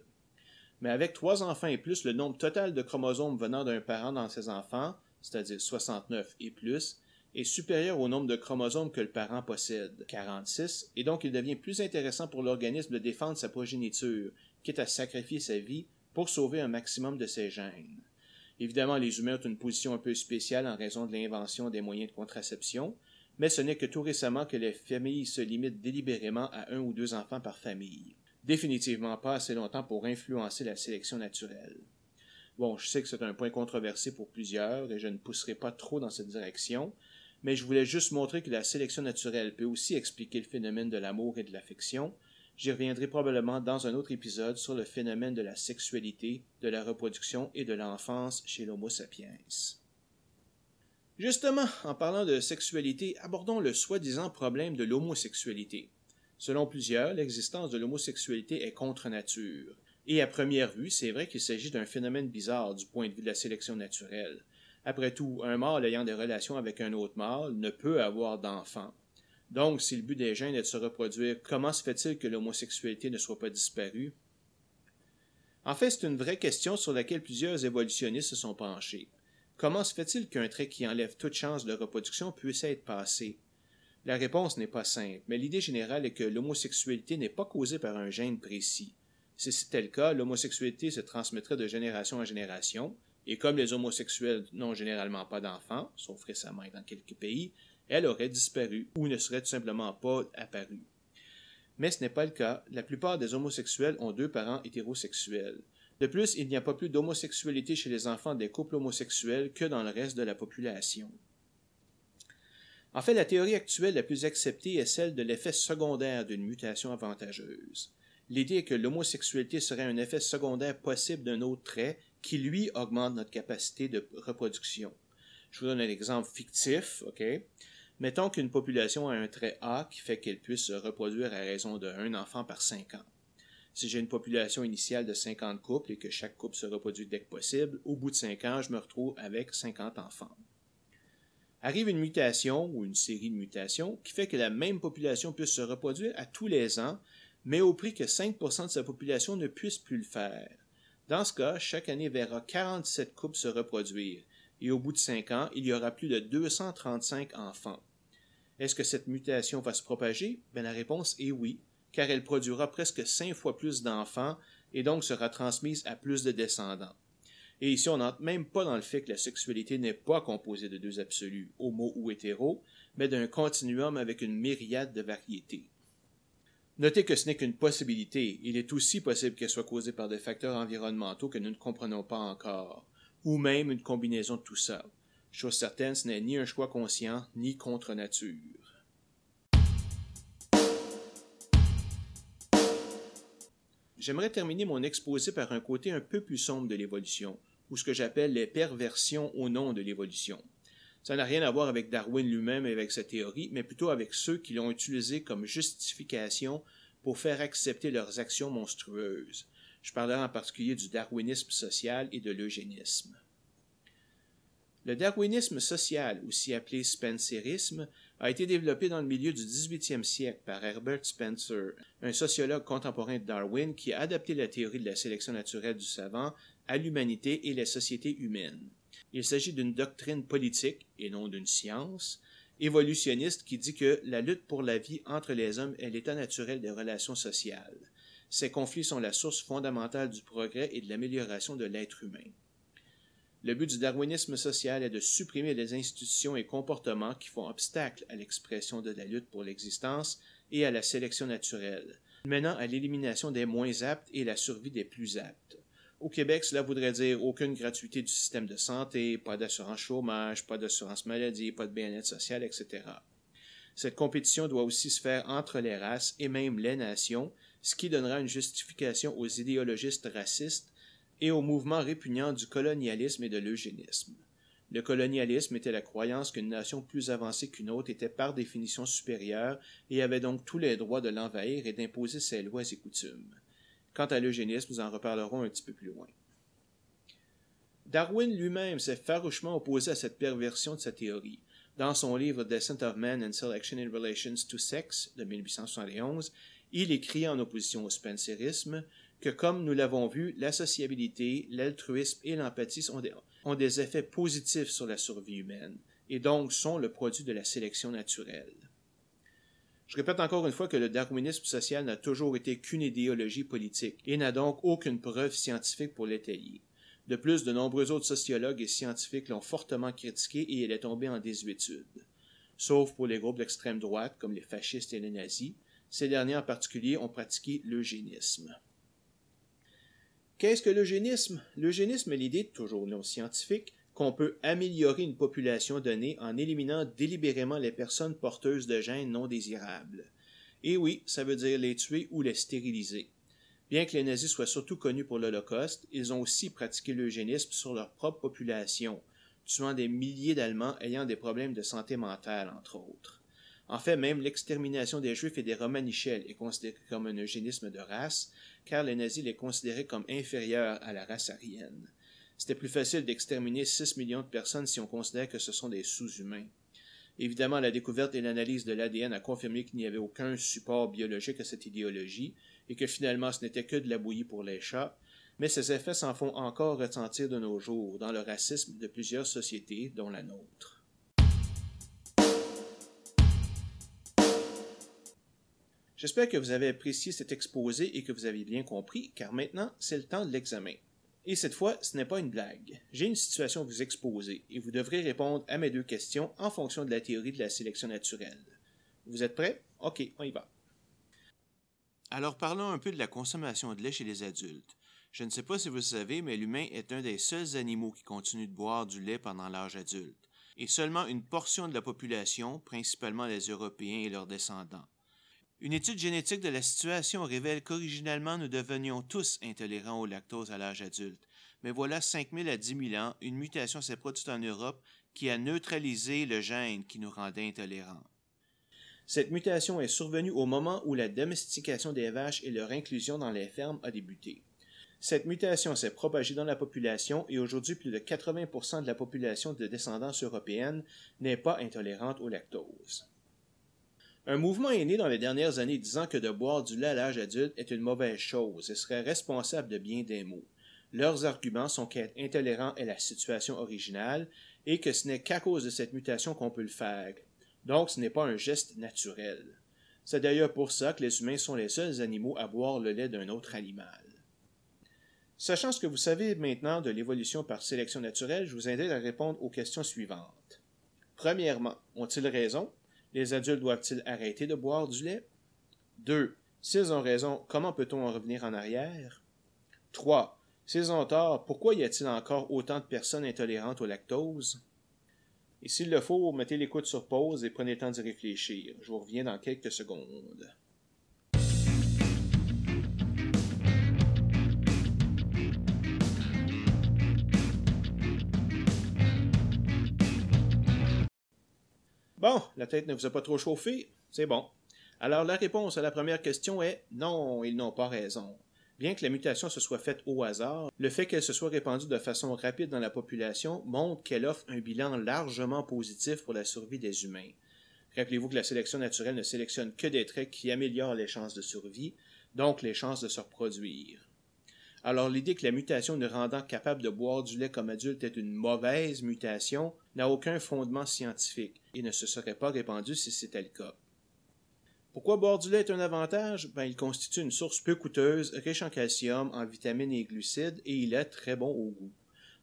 Mais avec trois enfants et plus, le nombre total de chromosomes venant d'un parent dans ses enfants, c'est-à-dire 69 et plus, est supérieur au nombre de chromosomes que le parent possède, 46, et donc il devient plus intéressant pour l'organisme de défendre sa progéniture, quitte à sacrifier sa vie pour sauver un maximum de ses gènes. Évidemment, les humains ont une position un peu spéciale en raison de l'invention des moyens de contraception, mais ce n'est que tout récemment que les familles se limitent délibérément à un ou deux enfants par famille. Définitivement pas assez longtemps pour influencer la sélection naturelle. Bon, je sais que c'est un point controversé pour plusieurs et je ne pousserai pas trop dans cette direction, mais je voulais juste montrer que la sélection naturelle peut aussi expliquer le phénomène de l'amour et de l'affection. J'y reviendrai probablement dans un autre épisode sur le phénomène de la sexualité, de la reproduction et de l'enfance chez l'Homo sapiens. Justement, en parlant de sexualité, abordons le soi-disant problème de l'homosexualité. Selon plusieurs, l'existence de l'homosexualité est contre nature. Et à première vue, c'est vrai qu'il s'agit d'un phénomène bizarre du point de vue de la sélection naturelle. Après tout, un mâle ayant des relations avec un autre mâle ne peut avoir d'enfants. Donc, si le but des gènes est de se reproduire, comment se fait-il que l'homosexualité ne soit pas disparue? En fait, c'est une vraie question sur laquelle plusieurs évolutionnistes se sont penchés. Comment se fait-il qu'un trait qui enlève toute chance de reproduction puisse être passé? La réponse n'est pas simple, mais l'idée générale est que l'homosexualité n'est pas causée par un gène précis. Si c'était le cas, l'homosexualité se transmettrait de génération en génération, et comme les homosexuels n'ont généralement pas d'enfants, sauf récemment dans quelques pays, elle aurait disparu ou ne serait tout simplement pas apparue. Mais ce n'est pas le cas. La plupart des homosexuels ont deux parents hétérosexuels. De plus, il n'y a pas plus d'homosexualité chez les enfants des couples homosexuels que dans le reste de la population. En fait, la théorie actuelle la plus acceptée est celle de l'effet secondaire d'une mutation avantageuse. L'idée est que l'homosexualité serait un effet secondaire possible d'un autre trait qui, lui, augmente notre capacité de reproduction. Je vous donne un exemple fictif, OK? Mettons qu'une population a un trait A qui fait qu'elle puisse se reproduire à raison d'un enfant par cinq ans. Si j'ai une population initiale de 50 couples et que chaque couple se reproduit dès que possible, au bout de cinq ans, je me retrouve avec 50 enfants. Arrive une mutation ou une série de mutations qui fait que la même population puisse se reproduire à tous les ans, mais au prix que 5% de sa population ne puisse plus le faire. Dans ce cas, chaque année verra 47 couples se reproduire, et au bout de 5 ans, il y aura plus de 235 enfants. Est-ce que cette mutation va se propager? Ben, la réponse est oui, car elle produira presque 5 fois plus d'enfants et donc sera transmise à plus de descendants. Et ici, on n'entre même pas dans le fait que la sexualité n'est pas composée de deux absolus, homo ou hétéro, mais d'un continuum avec une myriade de variétés. Notez que ce n'est qu'une possibilité, il est aussi possible qu'elle soit causée par des facteurs environnementaux que nous ne comprenons pas encore, ou même une combinaison de tout ça. Chose certaine, ce n'est ni un choix conscient, ni contre nature. J'aimerais terminer mon exposé par un côté un peu plus sombre de l'évolution, ou ce que j'appelle les perversions au nom de l'évolution. Ça n'a rien à voir avec Darwin lui-même et avec sa théorie, mais plutôt avec ceux qui l'ont utilisé comme justification pour faire accepter leurs actions monstrueuses. Je parlerai en particulier du darwinisme social et de l'eugénisme. Le darwinisme social, aussi appelé spencerisme, a été développé dans le milieu du 18e siècle par Herbert Spencer, un sociologue contemporain de Darwin qui a adapté la théorie de la sélection naturelle du savant à l'humanité et les sociétés humaines. Il s'agit d'une doctrine politique, et non d'une science, évolutionniste qui dit que la lutte pour la vie entre les hommes est l'état naturel des relations sociales. Ces conflits sont la source fondamentale du progrès et de l'amélioration de l'être humain. Le but du darwinisme social est de supprimer les institutions et comportements qui font obstacle à l'expression de la lutte pour l'existence et à la sélection naturelle, menant à l'élimination des moins aptes et la survie des plus aptes. Au Québec, cela voudrait dire aucune gratuité du système de santé, pas d'assurance chômage, pas d'assurance maladie, pas de bien-être social, etc. Cette compétition doit aussi se faire entre les races et même les nations, ce qui donnera une justification aux idéologistes racistes et au mouvement répugnant du colonialisme et de l'eugénisme. Le colonialisme était la croyance qu'une nation plus avancée qu'une autre était par définition supérieure et avait donc tous les droits de l'envahir et d'imposer ses lois et coutumes. Quant à l'eugénisme, nous en reparlerons un petit peu plus loin. Darwin lui-même s'est farouchement opposé à cette perversion de sa théorie. Dans son livre Descent of Man and Selection in Relations to Sex de 1871, il écrit en opposition au spencerisme que, comme nous l'avons vu, la sociabilité, l'altruisme et l'empathie ont des, effets positifs sur la survie humaine, et donc sont le produit de la sélection naturelle. Je répète encore une fois que le darwinisme social n'a toujours été qu'une idéologie politique et n'a donc aucune preuve scientifique pour l'étayer. De plus, de nombreux autres sociologues et scientifiques l'ont fortement critiqué et elle est tombée en désuétude. Sauf pour les groupes d'extrême droite comme les fascistes et les nazis, ces derniers en particulier ont pratiqué l'eugénisme. Qu'est-ce que l'eugénisme? L'eugénisme est l'idée, toujours non scientifique, qu'on peut améliorer une population donnée en éliminant délibérément les personnes porteuses de gènes non désirables. Et oui, ça veut dire les tuer ou les stériliser. Bien que les nazis soient surtout connus pour l'Holocauste, ils ont aussi pratiqué l'eugénisme sur leur propre population, tuant des milliers d'Allemands ayant des problèmes de santé mentale, entre autres. En fait, même l'extermination des Juifs et des Romanichels est considérée comme un eugénisme de race, car les nazis les considéraient comme inférieurs à la race aryenne. C'était plus facile d'exterminer 6 millions de personnes si on considère que ce sont des sous-humains. Évidemment, la découverte et l'analyse de l'ADN a confirmé qu'il n'y avait aucun support biologique à cette idéologie et que finalement ce n'était que de la bouillie pour les chats, mais ces effets s'en font encore ressentir de nos jours dans le racisme de plusieurs sociétés, dont la nôtre. J'espère que vous avez apprécié cet exposé et que vous avez bien compris, car maintenant c'est le temps de l'examen. Et cette fois, ce n'est pas une blague. J'ai une situation à vous exposer et vous devrez répondre à mes deux questions en fonction de la théorie de la sélection naturelle. Vous êtes prêts? Ok, on y va. Alors parlons un peu de la consommation de lait chez les adultes. Je ne sais pas si vous savez, mais l'humain est un des seuls animaux qui continue de boire du lait pendant l'âge adulte, et seulement une portion de la population, principalement les Européens et leurs descendants. Une étude génétique de la situation révèle qu'originalement nous devenions tous intolérants au lactose à l'âge adulte, mais voilà 5000 à 10 000 ans, une mutation s'est produite en Europe qui a neutralisé le gène qui nous rendait intolérants. Cette mutation est survenue au moment où la domestication des vaches et leur inclusion dans les fermes a débuté. Cette mutation s'est propagée dans la population et aujourd'hui plus de 80% de la population de descendance européenne n'est pas intolérante au lactose. Un mouvement est né dans les dernières années disant que de boire du lait à l'âge adulte est une mauvaise chose et serait responsable de bien des maux. Leurs arguments sont qu'être intolérant est la situation originale et que ce n'est qu'à cause de cette mutation qu'on peut le faire. Donc ce n'est pas un geste naturel. C'est d'ailleurs pour ça que les humains sont les seuls animaux à boire le lait d'un autre animal. Sachant ce que vous savez maintenant de l'évolution par sélection naturelle, je vous invite à répondre aux questions suivantes. Premièrement, ont-ils raison? Les adultes doivent-ils arrêter de boire du lait? 2. S'ils ont raison, comment peut-on en revenir en arrière? 3. S'ils ont tort, pourquoi y a-t-il encore autant de personnes intolérantes au lactose? Et s'il le faut, mettez l'écoute sur pause et prenez le temps d'y réfléchir. Je vous reviens dans quelques secondes. Bon, la tête ne vous a pas trop chauffé? C'est bon. Alors la réponse à la première question est non, ils n'ont pas raison. Bien que la mutation se soit faite au hasard, le fait qu'elle se soit répandue de façon rapide dans la population montre qu'elle offre un bilan largement positif pour la survie des humains. Rappelez-vous que la sélection naturelle ne sélectionne que des traits qui améliorent les chances de survie, donc les chances de se reproduire. Alors l'idée que la mutation ne rendant capable de boire du lait comme adulte est une mauvaise mutation n'a aucun fondement scientifique et ne se serait pas répandue si c'était le cas. Pourquoi boire du lait est un avantage? Ben, il constitue une source peu coûteuse, riche en calcium, en vitamines et glucides, et il est très bon au goût.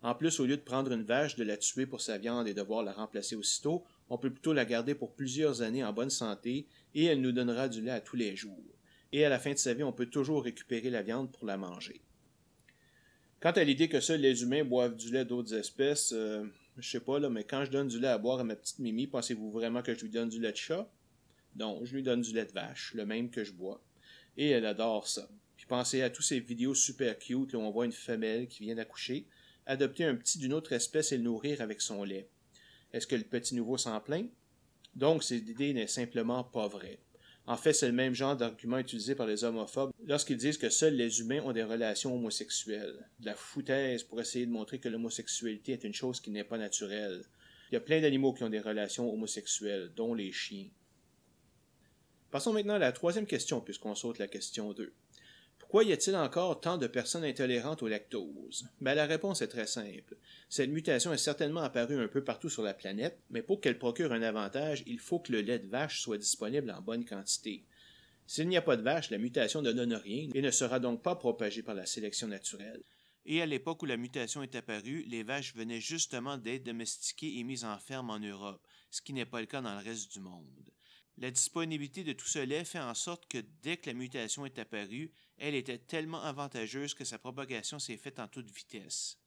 En plus, au lieu de prendre une vache, de la tuer pour sa viande et devoir la remplacer aussitôt, on peut plutôt la garder pour plusieurs années en bonne santé, et elle nous donnera du lait à tous les jours. Et à la fin de sa vie, on peut toujours récupérer la viande pour la manger. Quant à l'idée que seuls les humains boivent du lait d'autres espèces, euh, je sais pas, là, mais quand je donne du lait à boire à ma petite Mimi, pensez-vous vraiment que je lui donne du lait de chat? Non, je lui donne du lait de vache, le même que je bois. Et elle adore ça. Puis pensez à tous ces vidéos super cute où on voit une femelle qui vient d'accoucher, adopter un petit d'une autre espèce et le nourrir avec son lait. Est-ce que le petit nouveau s'en plaint? Donc, cette idée n'est simplement pas vraie. En fait, c'est le même genre d'argument utilisé par les homophobes lorsqu'ils disent que seuls les humains ont des relations homosexuelles. De la foutaise pour essayer de montrer que l'homosexualité est une chose qui n'est pas naturelle. Il y a plein d'animaux qui ont des relations homosexuelles, dont les chiens. Passons maintenant à la troisième question, puisqu'on saute la question 2. Pourquoi y a-t-il encore tant de personnes intolérantes au lactose ben, La réponse est très simple. Cette mutation est certainement apparue un peu partout sur la planète, mais pour qu'elle procure un avantage, il faut que le lait de vache soit disponible en bonne quantité. S'il n'y a pas de vache, la mutation ne donne rien et ne sera donc pas propagée par la sélection naturelle. Et à l'époque où la mutation est apparue, les vaches venaient justement d'être domestiquées et mises en ferme en Europe, ce qui n'est pas le cas dans le reste du monde. La disponibilité de tout ce lait fait en sorte que dès que la mutation est apparue, elle était tellement avantageuse que sa propagation s'est faite en toute vitesse.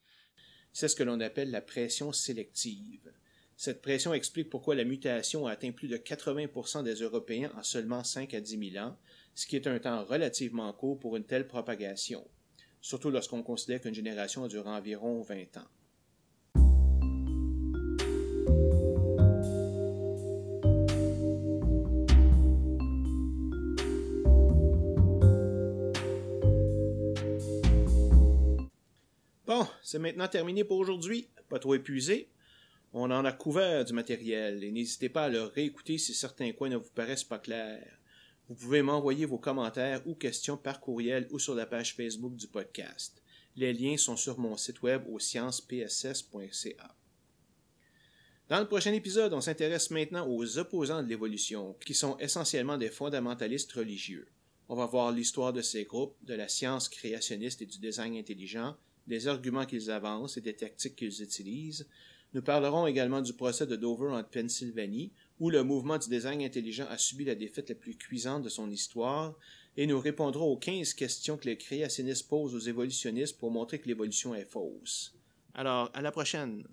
C'est ce que l'on appelle la pression sélective. Cette pression explique pourquoi la mutation a atteint plus de 80% des Européens en seulement 5 à 10 000 ans, ce qui est un temps relativement court pour une telle propagation, surtout lorsqu'on considère qu'une génération dure environ 20 ans. C'est maintenant terminé pour aujourd'hui. Pas trop épuisé. On en a couvert du matériel et n'hésitez pas à le réécouter si certains coins ne vous paraissent pas clairs. Vous pouvez m'envoyer vos commentaires ou questions par courriel ou sur la page Facebook du podcast. Les liens sont sur mon site web au sciencespss.ca. Dans le prochain épisode, on s'intéresse maintenant aux opposants de l'évolution, qui sont essentiellement des fondamentalistes religieux. On va voir l'histoire de ces groupes, de la science créationniste et du design intelligent, des arguments qu'ils avancent et des tactiques qu'ils utilisent. Nous parlerons également du procès de Dover en Pennsylvanie, où le mouvement du design intelligent a subi la défaite la plus cuisante de son histoire, et nous répondrons aux 15 questions que les créationnistes posent aux évolutionnistes pour montrer que l'évolution est fausse. Alors, à la prochaine!